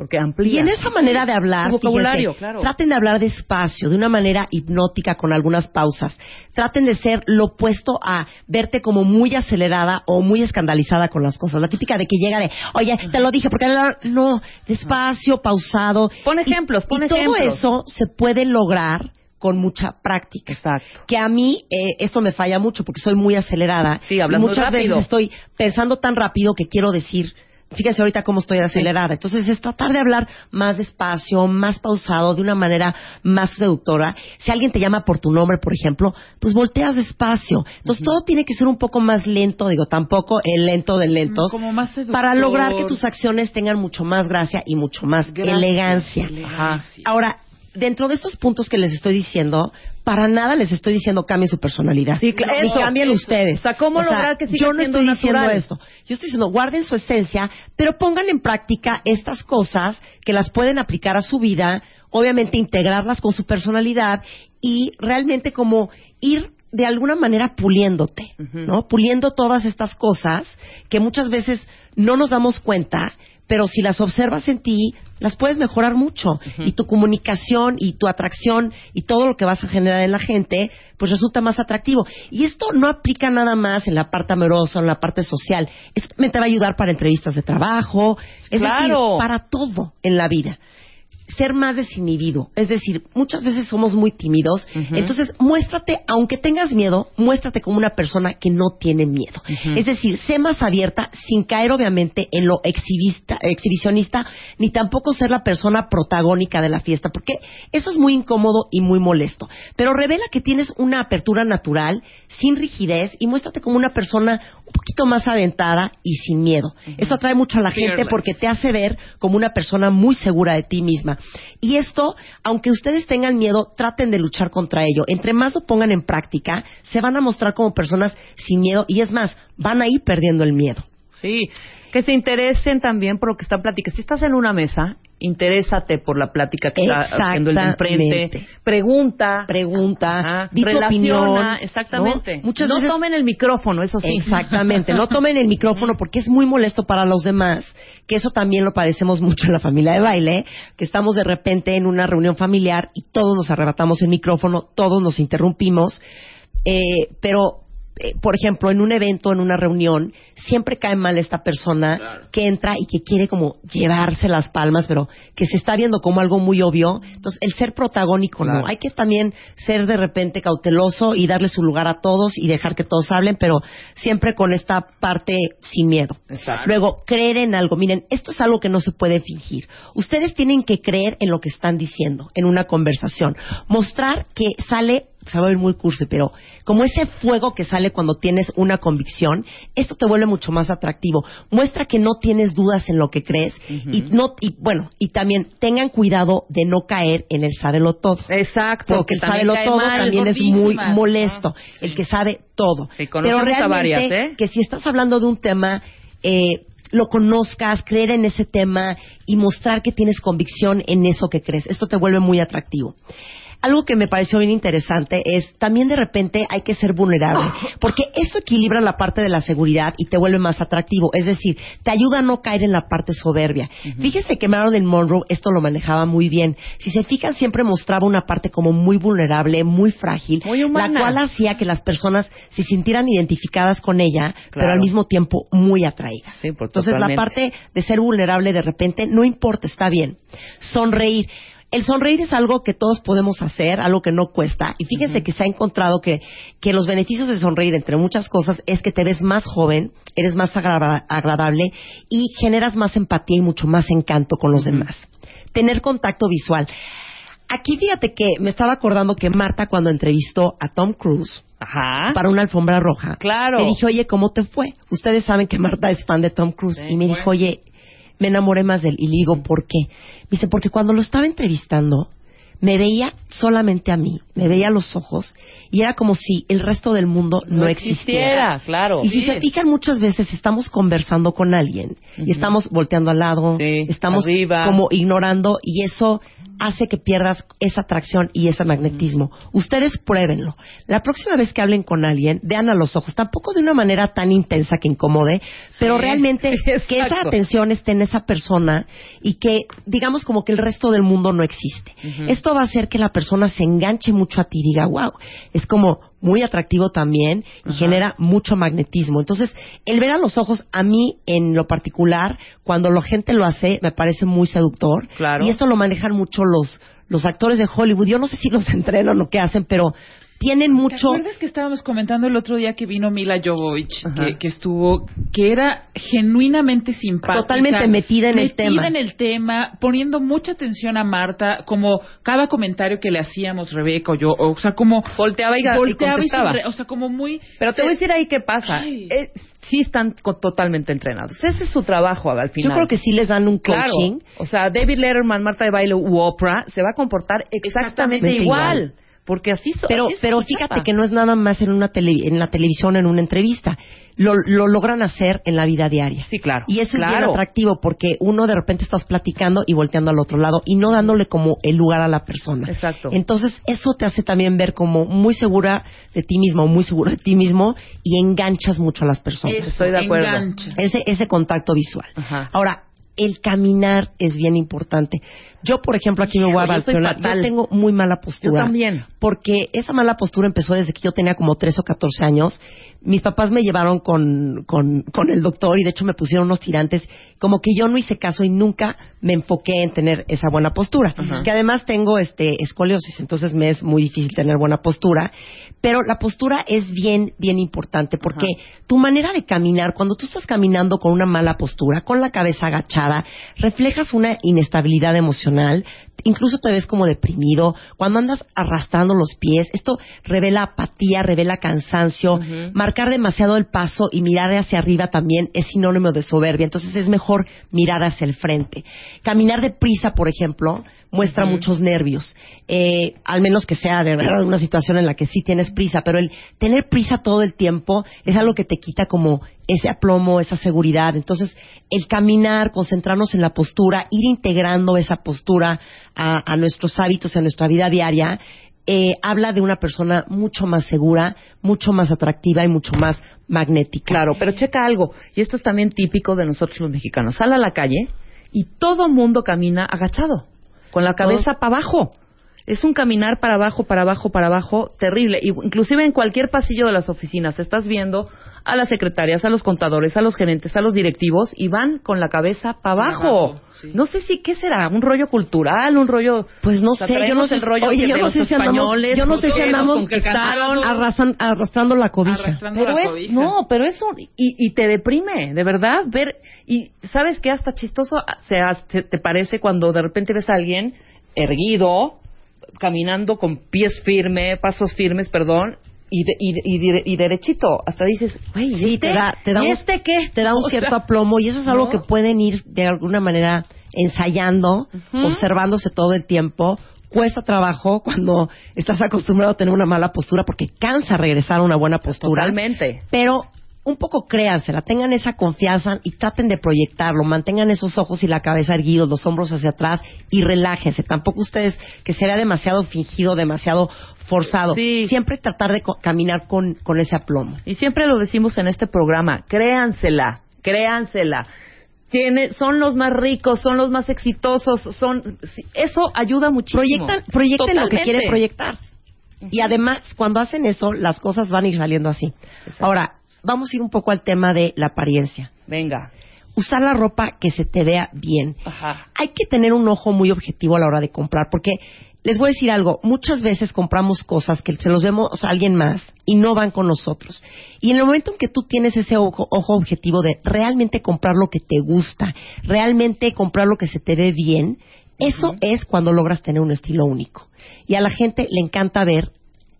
Porque amplía. Y en esa manera de hablar, vocabulario, fíjense, claro. traten de hablar despacio, de una manera hipnótica, con algunas pausas. Traten de ser lo opuesto a verte como muy acelerada o muy escandalizada con las cosas. La típica de que llega de, oye, te lo dije, porque no, despacio, pausado. Pon Y- ejemplos, pon y todo eso se puede lograr con mucha práctica. Exacto. Que a mí eh, eso me falla mucho porque soy muy acelerada. Sí, hablas y muy muchas rápido. veces estoy pensando tan rápido que quiero decir, fíjense ahorita cómo estoy acelerada. Entonces es tratar de hablar más despacio, más pausado, de una manera más seductora. Si alguien te llama por tu nombre, por ejemplo, pues volteas despacio. Entonces todo tiene que ser un poco más lento, digo, tampoco el lento de lentos, Como más para lograr que tus acciones tengan mucho más gracia y mucho más Gracia, elegancia. elegancia. Ahora, dentro de estos puntos que les estoy diciendo, para nada les estoy diciendo cambien su personalidad. Sí, claro. Y Eso, cambien eso. ustedes. O sea, ¿cómo lograr que siga Yo no estoy diciendo natural? esto. Yo estoy diciendo, guarden su esencia, pero pongan en práctica estas cosas que las pueden aplicar a su vida, obviamente integrarlas con su personalidad y realmente como ir de alguna manera puliéndote, ¿no? Puliendo todas estas cosas que muchas veces no nos damos cuenta, pero si las observas en ti, las puedes mejorar mucho. Y tu comunicación y tu atracción y todo lo que vas a generar en la gente, pues resulta más atractivo. Y esto no aplica nada más en la parte amorosa o en la parte social. Esto también te va a ayudar para entrevistas de trabajo, es Claro. decir, para todo en la vida ser más desinhibido. Es decir, muchas veces somos muy tímidos. Entonces, muéstrate, aunque tengas miedo, muéstrate como una persona que no tiene miedo. Es decir, sé más abierta sin caer, obviamente, en lo exhibista, exhibicionista, ni tampoco ser la persona protagónica de la fiesta, porque eso es muy incómodo y muy molesto. Pero revela que tienes una apertura natural, sin rigidez, y muéstrate como una persona un poquito más aventada y sin miedo. Eso atrae mucho a la gente porque te hace ver como una persona muy segura de ti misma. Y esto, aunque ustedes tengan miedo, traten de luchar contra ello. Entre más lo pongan en práctica, se van a mostrar como personas sin miedo y es más, van a ir perdiendo el miedo. Sí, que se interesen también por lo que están platicando. Si estás en una mesa, interésate por la plática que está haciendo el de enfrente. Pregunta. Pregunta, Ajá, relaciona, opinión. Exactamente. ¿no? Muchas no veces tomen el micrófono, eso sí. Exactamente, no tomen el micrófono porque es muy molesto para los demás, que eso también lo padecemos mucho en la familia de baile, que estamos de repente en una reunión familiar y todos nos arrebatamos el micrófono, todos nos interrumpimos, eh, pero eh, por ejemplo, en un evento, en una reunión, siempre cae mal esta persona que entra y que quiere como llevarse las palmas, pero que se está viendo como algo muy obvio. Entonces, el ser protagónico Claro. no. Hay que también ser de repente cauteloso y darle su lugar a todos y dejar que todos hablen, pero siempre con esta parte sin miedo. Exacto. Luego, creer en algo. Miren, esto es algo que no se puede fingir. Ustedes tienen que creer en lo que están diciendo en una conversación. Mostrar que sale, se va a ver muy cursi, pero como ese fuego que sale cuando tienes una convicción, esto te vuelve mucho más atractivo. Muestra que no tienes dudas en lo que crees y no y bueno, y también tengan cuidado de no caer en el sábelo todo. Exacto. Porque el cae todo mal, también es muy molesto. ¿no? El que sabe todo. Sí, Pero a realmente, varias, ¿eh? que si estás hablando de un tema, eh, lo conozcas, creer en ese tema y mostrar que tienes convicción en eso que crees. Esto te vuelve muy atractivo. Algo que me pareció bien interesante es también de repente hay que ser vulnerable, porque eso equilibra la parte de la seguridad y te vuelve más atractivo. Es decir, te ayuda a no caer en la parte soberbia. Fíjese que Marilyn Monroe esto lo manejaba muy bien. Si se fijan, siempre mostraba una parte como muy vulnerable, muy frágil, Muy humana. la cual hacía que las personas se sintieran identificadas con ella, pero al mismo tiempo muy atraídas. Sí, Entonces la parte de ser vulnerable de repente no importa, está bien. Sonreír. El sonreír es algo que todos podemos hacer, algo que no cuesta. Y fíjense que se ha encontrado que, que los beneficios de sonreír, entre muchas cosas, es que te ves más joven, eres más agra- agradable y generas más empatía y mucho más encanto con los demás. Tener contacto visual. Aquí fíjate que me estaba acordando que Marta cuando entrevistó a Tom Cruise Ajá. para una alfombra roja, Claro. le dije, oye, ¿cómo te fue? Ustedes saben que Marta es fan de Tom Cruise. Sí, y me dijo, oye, me enamoré más de él. Y le digo, ¿por qué? Me dice, porque cuando lo estaba entrevistando, me veía solamente a mí, me veía a los ojos y era como si el resto del mundo no, No existiera. existiera, claro. Y si se fijan muchas veces estamos conversando con alguien y estamos volteando al lado, Sí, estamos arriba. como ignorando y eso hace que pierdas esa atracción y ese magnetismo. Ustedes pruébenlo. La próxima vez que hablen con alguien, vean a los ojos, tampoco de una manera tan intensa que incomode, pero realmente sí, que esa atención esté en esa persona y que digamos como que el resto del mundo no existe. Esto va a hacer que la persona se enganche mucho a ti y diga, wow, es como muy atractivo también y genera mucho magnetismo. Entonces, el ver a los ojos, a mí en lo particular, cuando la gente lo hace, me parece muy seductor. Claro. Y esto lo manejan mucho los, los actores de Hollywood. Yo no sé si los entrenan o qué hacen, pero tienen ¿Te mucho... acuerdas que estábamos comentando el otro día que vino Mila Jovovich, que, que estuvo, que era genuinamente simpática, Totalmente metida en el tema. metida en el tema, poniendo mucha atención a Marta, como cada comentario que le hacíamos Rebeca o yo, o sea, como Volteaba y, volteaba y contestaba. o sea, como muy, Pero te voy a decir ahí qué pasa. Eh, sí están totalmente entrenados. Ese es su trabajo al final. Yo creo que sí les dan un Claro. coaching. O sea, David Letterman, Marta de Baile u Oprah se va a comportar exactamente Exactamente igual. igual. Porque así so- Pero, así pero fíjate chapa. que no es nada más en una tele- en la televisión, en una entrevista. Lo, lo logran hacer en la vida diaria. Sí, claro. Y eso es bien atractivo porque uno de repente estás platicando y volteando al otro lado y no dándole como el lugar a la persona. Exacto. Entonces, eso te hace también ver como muy segura de ti mismo o muy seguro de ti mismo y enganchas mucho a las personas. eso, Estoy de acuerdo. engancha. Ese, ese contacto visual. Ajá. Ahora, el caminar es bien importante. Yo, por ejemplo, aquí me voy a Hijo, yo tengo muy mala postura. Yo también. Porque esa mala postura empezó desde que yo tenía como 13 o 14 años. Mis papás me llevaron con, con, con el doctor y de hecho me pusieron unos tirantes. Como que yo no hice caso y nunca me enfoqué en tener esa buena postura. Que además tengo este escoliosis, entonces me es muy difícil tener buena postura. Pero la postura es bien, bien importante porque tu manera de caminar, cuando tú estás caminando con una mala postura, con la cabeza agachada, reflejas una inestabilidad emocional, incluso te ves como deprimido, cuando andas arrastrando los pies, esto revela apatía, revela cansancio, marcar demasiado el paso y mirar hacia arriba también es sinónimo de soberbia, entonces es mejor mirar hacia el frente. Caminar deprisa, por ejemplo, muestra muchos nervios, eh, al menos que sea de verdad una situación en la que sí tienes prisa, pero el tener prisa todo el tiempo es algo que te quita como ese aplomo, esa seguridad. Entonces, el caminar, concentrarnos en la postura, ir integrando esa postura a, a nuestros hábitos, a nuestra vida diaria, eh, habla de una persona mucho más segura, mucho más atractiva y mucho más magnética. Claro, pero checa algo, y esto es también típico de nosotros los mexicanos. Sal a la calle y todo mundo camina agachado, con la cabeza para abajo. Es un caminar para abajo, para abajo, para abajo, terrible. Y, inclusive en cualquier pasillo de las oficinas estás viendo a las secretarias, a los contadores, a los gerentes, a los directivos y van con la cabeza para abajo. abajo, sí. No sé si qué será, un rollo cultural, un rollo. Pues no O sea, sé, yo no sé, el rollo oye, yo no sé si andamos, españoles, yo no sé si andamos arrasan- arrastrando la cobija. Arrastrando Pero la es, cobija. no, pero eso, y, y te deprime, de verdad, ver, y sabes que hasta chistoso se, hace- te parece cuando de repente ves a alguien erguido, caminando con pies firmes, pasos firmes, perdón, y, de- y, de- y, de- y derechito, hasta dices, güey, ¿y Sí, este? te da, te da ¿Y un, este qué? Te da un O cierto sea, aplomo y eso es algo ¿no? que pueden ir de alguna manera ensayando, observándose todo el tiempo. Cuesta trabajo cuando estás acostumbrado a tener una mala postura porque cansa regresar a una buena postura. Totalmente. Pero un poco créansela, tengan esa confianza y traten de proyectarlo, mantengan esos ojos y la cabeza erguidos, los hombros hacia atrás y relájense. Tampoco ustedes que se vea demasiado fingido, demasiado forzado. Sí. Siempre tratar de co- caminar con, con ese aplomo. Y siempre lo decimos en este programa, créansela, créansela. Tiene, son los más ricos, son los más exitosos, son eso ayuda muchísimo. Proyectan, proyecten lo que quieren proyectar. Y además, cuando hacen eso, las cosas van a ir saliendo así. Ahora, vamos a ir un poco al tema de la apariencia. Venga. Usar la ropa que se te vea bien. Ajá. Hay que tener un ojo muy objetivo a la hora de comprar, porque les voy a decir algo, muchas veces compramos cosas que se los vemos a alguien más y no van con nosotros. Y en el momento en que tú tienes ese ojo, ojo objetivo de realmente comprar lo que te gusta, realmente comprar lo que se te ve bien, eso es cuando logras tener un estilo único. Y a la gente le encanta ver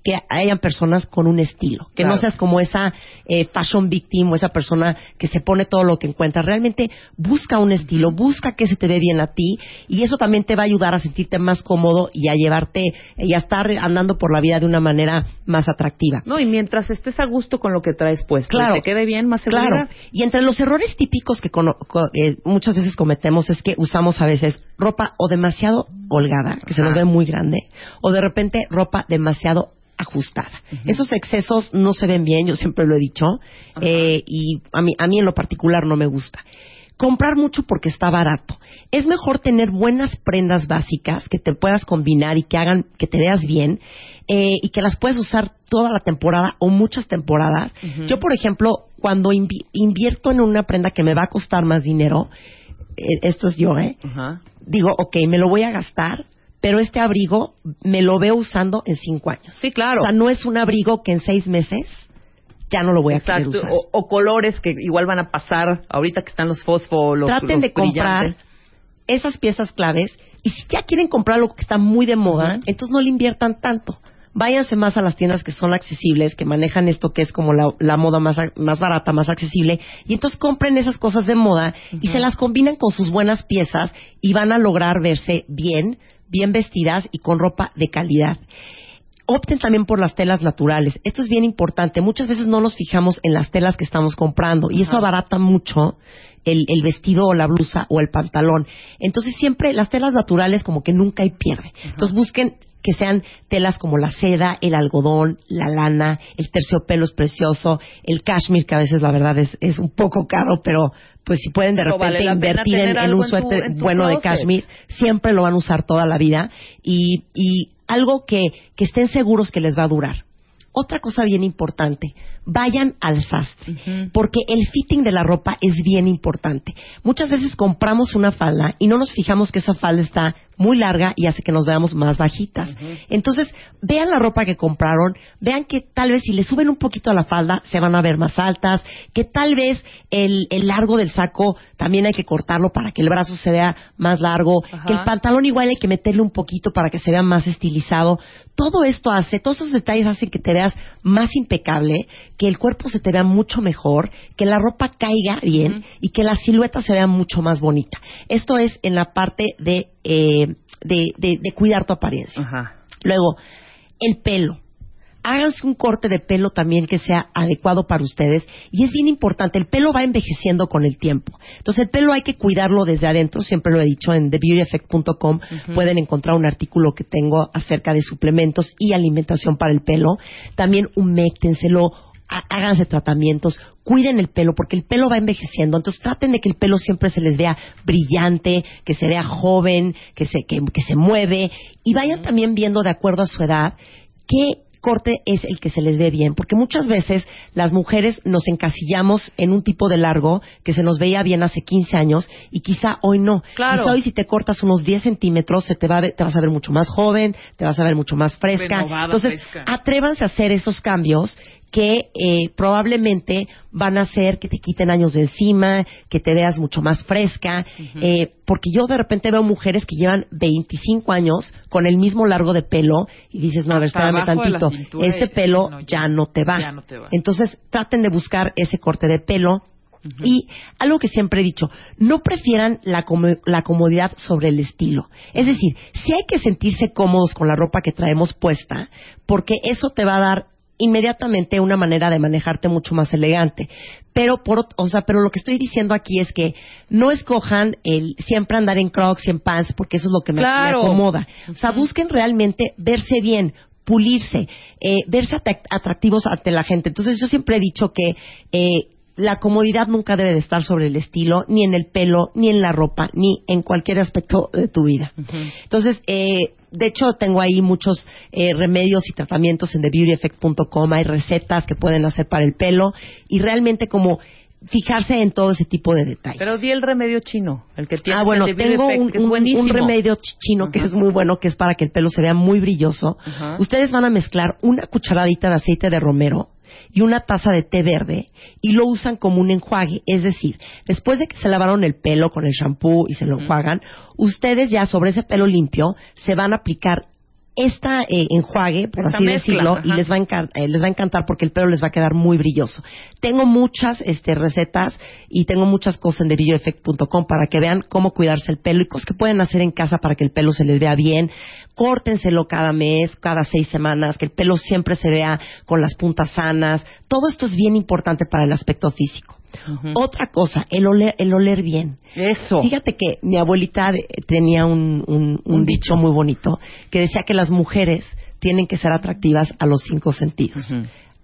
que hayan personas con un estilo, que no seas como esa eh, fashion victim o esa persona que se pone todo lo que encuentra. Realmente busca un estilo, busca que se te ve bien a ti y eso también te va a ayudar a sentirte más cómodo y a llevarte y a estar andando por la vida de una manera más atractiva. No, y mientras estés a gusto con lo que traes puesto, Claro. y te quede bien, más seguridad. Claro. Y entre los errores típicos que cono- co- eh, muchas veces cometemos es que usamos a veces ropa o demasiado holgada, que se nos ve muy grande, o de repente ropa demasiado ajustada. Esos excesos no se ven bien, yo siempre lo he dicho, eh, y a mí, a mí en lo particular no me gusta. Comprar mucho porque está barato. Es mejor tener buenas prendas básicas que te puedas combinar y que hagan que te veas bien eh, y que las puedes usar toda la temporada o muchas temporadas. Yo, por ejemplo, cuando invi- invierto en una prenda que me va a costar más dinero, eh, esto es yo, ¿eh? Digo, ok, me lo voy a gastar, pero este abrigo me lo veo usando en cinco años. Sí, claro. O sea, no es un abrigo que en seis meses ya no lo voy a querer Exacto. usar. O, o colores que igual van a pasar ahorita que están los fosfo, los, Traten los de comprar esas piezas claves y si ya quieren comprar algo que está muy de moda, entonces no le inviertan tanto. Váyanse más a las tiendas que son accesibles, que manejan esto que es como la, la moda más, más barata, más accesible, y entonces compren esas cosas de moda y se las combinan con sus buenas piezas y van a lograr verse bien, bien vestidas y con ropa de calidad opten también por las telas naturales. Esto es bien importante. Muchas veces no nos fijamos en las telas que estamos comprando y eso abarata mucho el, el vestido o la blusa o el pantalón. Entonces siempre las telas naturales como que nunca hay pierde. Entonces busquen que sean telas como la seda, el algodón, la lana, el terciopelo es precioso, el cashmere que a veces la verdad es, es un poco caro, pero pues si pueden de Pero repente vale invertir en, un en tu- suéter en tu bueno de cashmere, siempre lo van a usar toda la vida y, y algo que, que estén seguros que les va a durar. Otra cosa bien importante, vayan al sastre, porque el fitting de la ropa es bien importante. Muchas veces compramos una falda y no nos fijamos que esa falda está muy larga y hace que nos veamos más bajitas. Entonces, vean la ropa que compraron, vean que tal vez si le suben un poquito a la falda se van a ver más altas, que tal vez el, el largo del saco también hay que cortarlo para que el brazo se vea más largo, que el pantalón igual hay que meterle un poquito para que se vea más estilizado. Todo esto hace, todos esos detalles hacen que te veas más impecable, que el cuerpo se te vea mucho mejor, que la ropa caiga bien y que la silueta se vea mucho más bonita. Esto es en la parte de, eh, de, de- de cuidar tu apariencia. Ajá. Luego, el pelo. Háganse un corte de pelo también que sea adecuado para ustedes. Y es bien importante, el pelo va envejeciendo con el tiempo. Entonces, el pelo hay que cuidarlo desde adentro. Siempre lo he dicho en TheBeautyEffect.com. Pueden encontrar un artículo que tengo acerca de suplementos y alimentación para el pelo. También huméctenselo, há- háganse tratamientos, cuiden el pelo, porque el pelo va envejeciendo. Entonces traten de que el pelo siempre se les vea brillante, que se vea joven, que se, que, que se mueve. Y vayan también viendo de acuerdo a su edad qué corte es el que se les ve bien, porque muchas veces las mujeres nos encasillamos en un tipo de largo que se nos veía bien hace 15 años y quizá hoy no. Claro. Quizá hoy si te cortas unos 10 centímetros se te, va a ver- te vas a ver mucho más joven, te vas a ver mucho más fresca. Renovada, Entonces, fresca. atrévanse a hacer esos cambios que eh, probablemente van a hacer que te quiten años de encima, que te veas mucho más fresca, eh, porque yo de repente veo mujeres que llevan 25 años con el mismo largo de pelo y dices, no, a ver, espérame tantito, este pelo no, ya no te va. ya no te va. Entonces, traten de buscar ese corte de pelo. Y algo que siempre he dicho, no prefieran la, como- la comodidad sobre el estilo. Es decir, sí hay que sentirse cómodos con la ropa que traemos puesta, porque eso te va a dar inmediatamente una manera de manejarte mucho más elegante. Pero por, o sea, pero lo que estoy diciendo aquí es que no escojan el siempre andar en Crocs y en pants porque eso es lo que me, acomoda. O sea, busquen realmente verse bien, pulirse, eh, verse atra- atractivos ante la gente. Entonces yo siempre he dicho que eh, la comodidad nunca debe de estar sobre el estilo, ni en el pelo, ni en la ropa, ni en cualquier aspecto de tu vida. Entonces, eh, de hecho, tengo ahí muchos eh, remedios y tratamientos en TheBeautyEffect.com. Hay recetas que pueden hacer para el pelo y realmente como fijarse en todo ese tipo de detalles. Pero di el remedio chino, el que tiene Ah, bueno, el tengo Effect, un, que es un- remedio ch- chino que es muy bueno, que es para que el pelo se vea muy brilloso. Ustedes van a mezclar una cucharadita de aceite de romero y una taza de té verde y lo usan como un enjuague. Es decir, después de que se lavaron el pelo con el shampoo y se lo enjuagan, ustedes ya sobre ese pelo limpio se van a aplicar esta eh, enjuague, por Esta así mezcla, decirlo, y les va, a eh, les va a encantar porque el pelo les va a quedar muy brilloso. Tengo muchas este, recetas y tengo muchas cosas en TheBeautyEffect.com para que vean cómo cuidarse el pelo y cosas que pueden hacer en casa para que el pelo se les vea bien. Córtenselo cada mes, cada seis semanas, que el pelo siempre se vea con las puntas sanas. Todo esto es bien importante para el aspecto físico. Otra cosa, el oler, el oler bien. Eso. Fíjate que mi abuelita tenía un, un- un dicho muy bonito que decía que las mujeres tienen que ser atractivas a los cinco sentidos.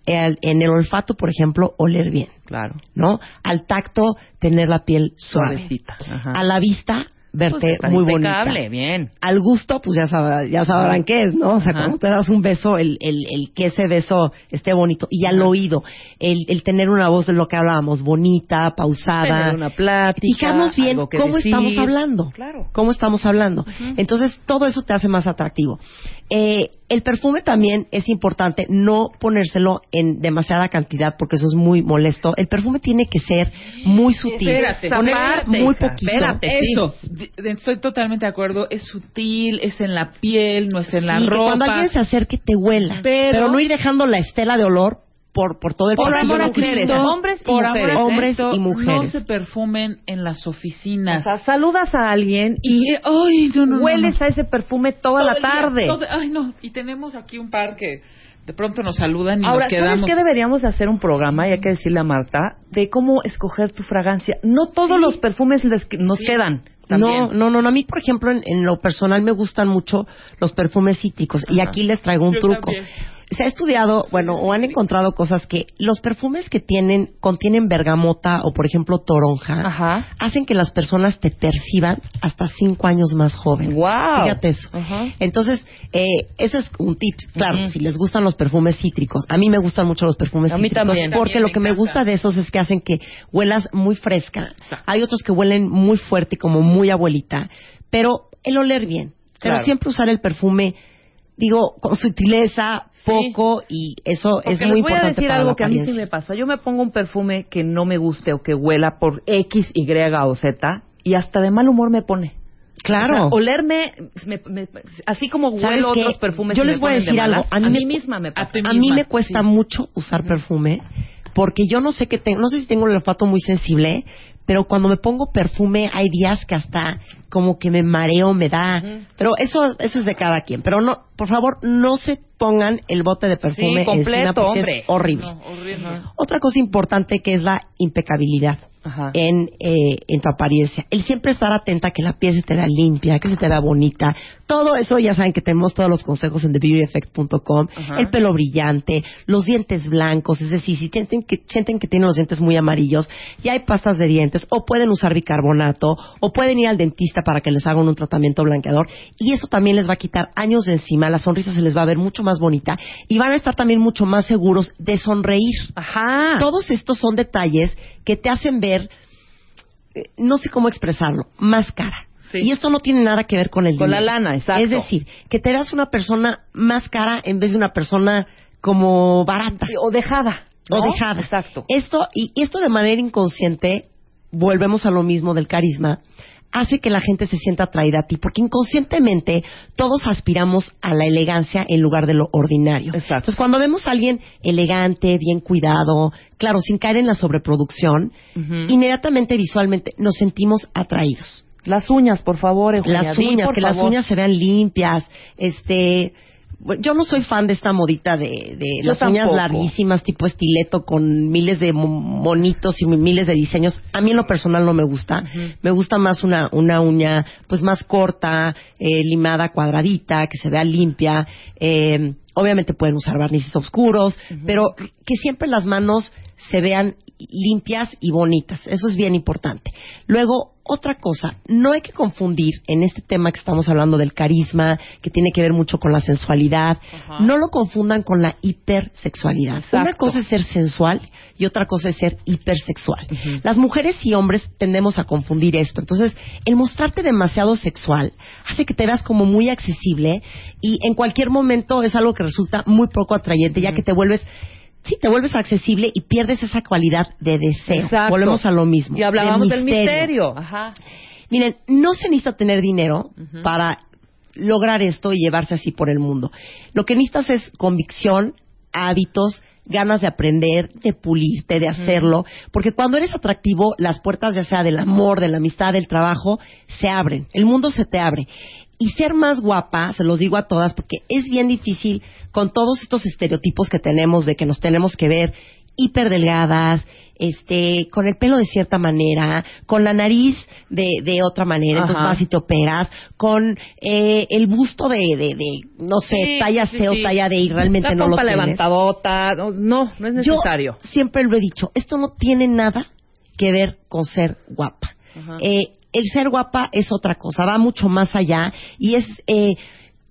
El- en el olfato, por ejemplo, oler bien, Claro. ¿no? Al tacto, tener la piel suave. Suavecita. Ajá. A la vista, verte Pues, muy impecable, bonita. bien. Al gusto, pues ya, sab- ya sabrán qué es, ¿no? O sea, Ajá. cuando te das un beso, el, el, el que ese beso esté bonito. Y al oído, el, el tener una voz de lo que hablábamos, bonita, pausada. Tener una plática, Fijarnos bien cómo decir. estamos hablando. Claro. Cómo estamos hablando. Entonces, todo eso te hace más atractivo. Eh, el perfume también es importante no ponérselo en demasiada cantidad porque eso es muy molesto. El perfume tiene que ser muy sutil. Espérate, muy poquito. espérate. Eso, estoy totalmente de acuerdo. Es sutil, es en la piel, no es en la Sí, que ropa. cuando alguien se acerque te huela. Pero- no ir dejando la estela de olor por, por todo el por amor a Cristo. Hombres y por amor mujeres. a Hombres Cristo, y mujeres. No se perfumen en las oficinas. O sea, saludas a alguien y, y, ay, no, no, no, hueles no. a ese perfume toda Todo la día, tarde. todo- ay, no. Y tenemos aquí un par que de pronto nos saludan y Ahora, nos quedamos. ¿sabes qué deberíamos hacer un programa, y hay que decirle a Marta, de cómo escoger tu fragancia? No todos los perfumes les nos quedan. No, también. no, no, no. A mí, por ejemplo, en, en lo personal me gustan mucho los perfumes cítricos. Y aquí les traigo un Yo truco. también. Se ha estudiado, bueno, o han encontrado cosas que los perfumes que tienen, contienen bergamota o, por ejemplo, toronja, Ajá. hacen que las personas te perciban hasta cinco años más joven. Guau. Fíjate eso. Ajá. Entonces, eh, eso es un tip. Claro, si les gustan los perfumes cítricos. A mí me gustan mucho los perfumes A mí cítricos. también. Porque También lo que me gusta de esos es que hacen que huelas muy fresca. Hay otros que huelen muy fuerte, como muy abuelita. Pero el oler bien. Pero Claro. siempre usar el perfume, digo, con sutileza, Sí. poco, y eso Porque es les muy voy a importante decir para algo que a mí sí me pasa. Yo me pongo un perfume que no me guste o que huela por X, Y o Z y hasta de mal humor me pone. Claro. O sea, olerme, me- me- así como ¿Sabes huelo qué? otros perfumes. Yo les voy a de decir algo. A A mí mí, me- misma me a pasa. A mí misma, me cuesta sí. mucho usar perfume porque yo no sé qué tengo, no sé si tengo el olfato muy sensible, pero cuando me pongo perfume hay días que hasta como que me mareo, me da, pero eso eso es de cada quien, pero no, por favor, no se pongan el bote de perfume Sí, completo, porque hombre. es horrible. No, horrible. Otra cosa importante que es la impecabilidad Ajá. en, eh, en tu apariencia. El siempre estar atenta a que la piel se te vea limpia, que se te vea bonita. Todo eso ya saben que tenemos todos los consejos en TheBeautyEffect.com. El pelo brillante, los dientes blancos, es decir, si sienten que, sienten que tienen los dientes muy amarillos, ya hay pastas de dientes, o pueden usar bicarbonato, o pueden ir al dentista para que les hagan un tratamiento blanqueador. Y eso también les va a quitar años de encima, la sonrisa se les va a ver mucho más bonita y van a estar también mucho más seguros de sonreír. Ajá. Todos estos son detalles que te hacen ver, eh, no sé cómo expresarlo, más cara. Sí. Y esto no tiene nada que ver con el Con la dinero. lana, exacto. Es decir, que te veas una persona más cara en vez de una persona como barata O dejada. o dejada. Exacto. Esto y esto de manera inconsciente, volvemos a lo mismo del carisma, hace que la gente se sienta atraída a ti, porque inconscientemente todos aspiramos a la elegancia en lugar de lo ordinario. Exacto. Entonces, cuando vemos a alguien elegante, bien cuidado, claro, sin caer en la sobreproducción, inmediatamente visualmente nos sentimos atraídos Las uñas, por favor, Eugenia, las uñas, por que las uñas se vean limpias, este yo no soy fan de esta modita de, de las uñas larguísimas tipo estileto con miles de mo- monitos y miles de diseños. A mí en lo personal no me gusta. Me gusta más una, una uña pues más corta, eh, limada, cuadradita, que se vea limpia. Eh, obviamente pueden usar barnices oscuros, pero que siempre las manos se vean limpias y bonitas. Eso es bien importante. Luego, otra cosa, no hay que confundir en este tema que estamos hablando del carisma, que tiene que ver mucho con la sensualidad, no lo confundan con la hipersexualidad. Exacto. Una cosa es ser sensual y otra cosa es ser hipersexual. Las mujeres y hombres tendemos a confundir esto. Entonces, el mostrarte demasiado sexual hace que te veas como muy accesible y en cualquier momento es algo que resulta muy poco atrayente, ya que te vuelves Sí, te vuelves accesible y pierdes esa cualidad de deseo. Exacto. Volvemos a lo mismo. Y hablábamos de del misterio. Ajá. Miren, no se necesita tener dinero para lograr esto y llevarse así por el mundo. Lo que necesitas es convicción, hábitos, ganas de aprender, de pulirte, de hacerlo, porque cuando eres atractivo, las puertas ya sea del amor, de la amistad, del trabajo, se abren, el mundo se te abre. Y ser más guapa, se los digo a todas, porque es bien difícil con todos estos estereotipos que tenemos de que nos tenemos que ver hiper delgadas, este, con el pelo de cierta manera, con la nariz de, de otra manera, entonces vas y te operas, con eh, el busto de, de, de, no sé, Sí, talla sí, C o sí. talla D y realmente La no lo tienes. levantadota. No, no, no es necesario. Yo siempre lo he dicho, esto no tiene nada que ver con ser guapa. Ajá. Eh, el ser guapa es otra cosa, va mucho más allá y es eh,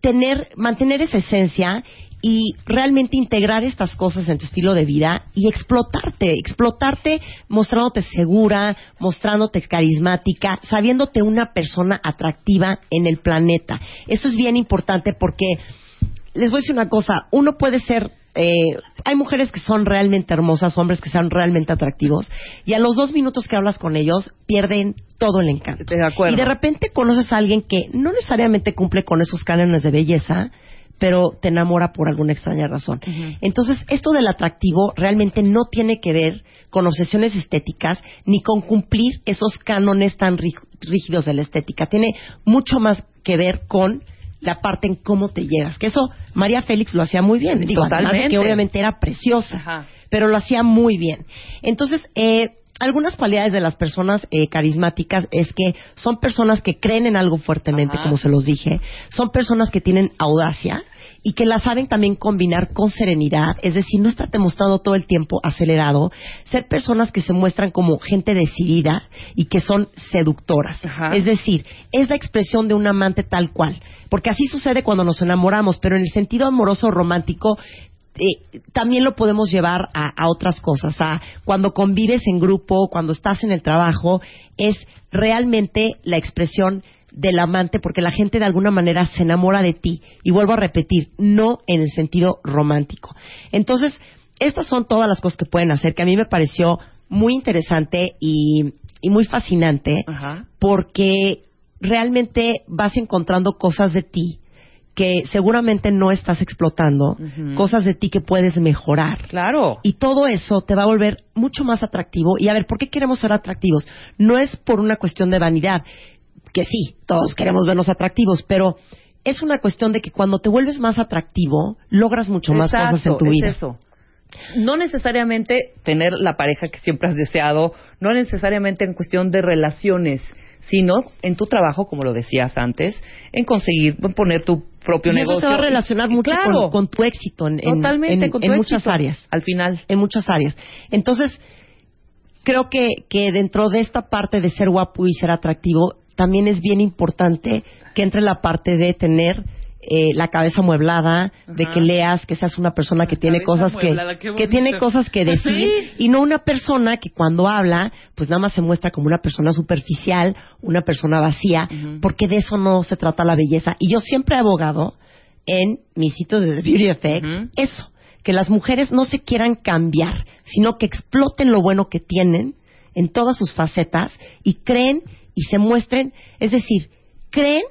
tener, mantener esa esencia y realmente integrar estas cosas en tu estilo de vida y explotarte, explotarte mostrándote segura, mostrándote carismática, sabiéndote una persona atractiva en el planeta. Eso es bien importante porque les voy a decir una cosa, uno puede ser, eh, hay mujeres que son realmente hermosas, hombres que son realmente atractivos, y a los dos minutos que hablas con ellos pierden todo el encanto. De acuerdo. Y de repente conoces a alguien que no necesariamente cumple con esos cánones de belleza, pero te enamora por alguna extraña razón. Entonces, esto del atractivo realmente no tiene que ver con obsesiones estéticas ni con cumplir esos cánones tan rí- rígidos de la estética. Tiene mucho más que ver con la parte en cómo te llegas. Que eso María Félix lo hacía muy bien. Digo, además de Totalmente. que obviamente era preciosa, Ajá. pero lo hacía muy bien. Entonces, eh, algunas cualidades de las personas eh, carismáticas es que son personas que creen en algo fuertemente, Ajá. como se los dije, son personas que tienen audacia y que la saben también combinar con serenidad, es decir, no estarte mostrando todo el tiempo acelerado, ser personas que se muestran como gente decidida y que son seductoras. Ajá. Es decir, es la expresión de un amante tal cual, porque así sucede cuando nos enamoramos, pero en el sentido amoroso romántico eh, también lo podemos llevar a, a otras cosas, a cuando convives en grupo, cuando estás en el trabajo, es realmente la expresión del amante porque la gente de alguna manera se enamora de ti y vuelvo a repetir, no en el sentido romántico. Entonces, estas son todas las cosas que pueden hacer que a mí me pareció muy interesante y, y muy fascinante Ajá. porque realmente vas encontrando cosas de ti que seguramente no estás explotando, cosas de ti que puedes mejorar. Claro. Y todo eso te va a volver mucho más atractivo. Y a ver, ¿por qué queremos ser atractivos? No es por una cuestión de vanidad, que sí, todos queremos vernos atractivos, pero es una cuestión de que cuando te vuelves más atractivo, logras mucho más Exacto, cosas en tu es vida. eso. No necesariamente tener la pareja que siempre has deseado, no necesariamente en cuestión de relaciones, sino en tu trabajo, como lo decías antes, en conseguir en poner tu propio Y negocio. eso se va a relacionar mucho claro, con, con tu éxito en, en- totalmente en- con tu en muchas éxito, áreas. Al final. en muchas áreas. Entonces, creo que, que dentro de esta parte de ser guapo y ser atractivo, también es bien importante que entre la parte de tener eh, la cabeza mueblada, de que leas, que seas una persona que tiene cosas que, tiene cosas que decir Sí. y no una persona que cuando habla, pues nada más se muestra como una persona superficial, una persona vacía, porque de eso no se trata la belleza. Y yo siempre he abogado en mi sitio de The Beauty Effect eso, que las mujeres no se quieran cambiar, sino que exploten lo bueno que tienen en todas sus facetas y creen y se muestren, es decir, creen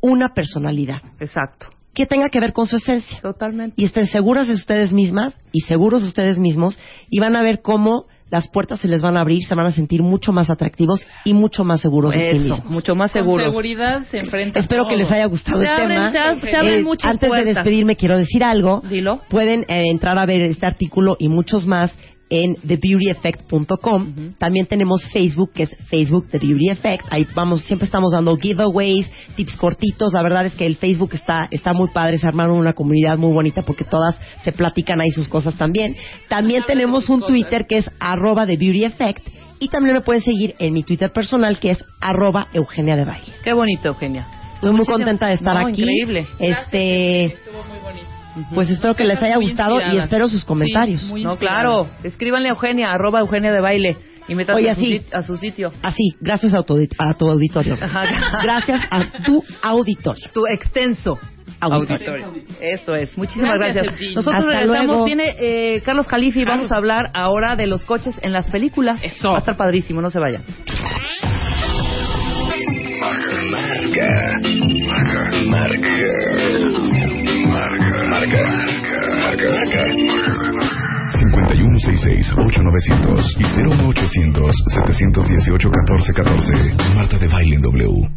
una personalidad Exacto. que tenga que ver con su esencia Totalmente. y estén seguras de ustedes mismas y seguros de ustedes mismos y van a ver cómo las puertas se les van a abrir, se van a sentir mucho más atractivos y mucho más seguros de sí Eso, mismos. mucho más Con seguros. seguridad se enfrenta Espero todo. que les haya gustado Se el abren- tema. se ab- se abren muchas antes de despedirme quiero decir algo. Dilo. Pueden eh, entrar a ver este artículo y muchos más en thebeautyeffect.com. También tenemos Facebook, que es Facebook The Beauty Effect. Ahí vamos, siempre estamos dando giveaways, tips cortitos. La verdad es que el Facebook está, está muy padre. Se armaron una comunidad muy bonita porque todas se platican ahí sus cosas también. También tenemos un Twitter que es arroba The Beauty Effect. Y también me pueden seguir en mi Twitter personal que es arroba Eugenia de Baile. Qué bonito, Eugenia. Estoy muy contenta de estar No, aquí. increíble. Este, Estuvo pues espero que les haya gustado y espero sus comentarios. Sí, No, claro. Escríbanle a Eugenia, arroba Eugenia de baile. Y métanse Oye, a, su sí. sit- a su sitio. Así, gracias a tu, audi- a tu auditorio. Gracias a tu auditorio. Tu extenso Auditorio. Esto es. Muchísimas Gracias. Nosotros Hasta regresamos. luego. Viene eh, Carlos Califi. Vamos a hablar ahora de los coches en las películas. Eso. Va a estar padrísimo. No se vayan. Marca. Marca. Marca. Marca. Marca. Marca. Marca. 5166-8900 y 01800-718-1414. Marta de Baile en W.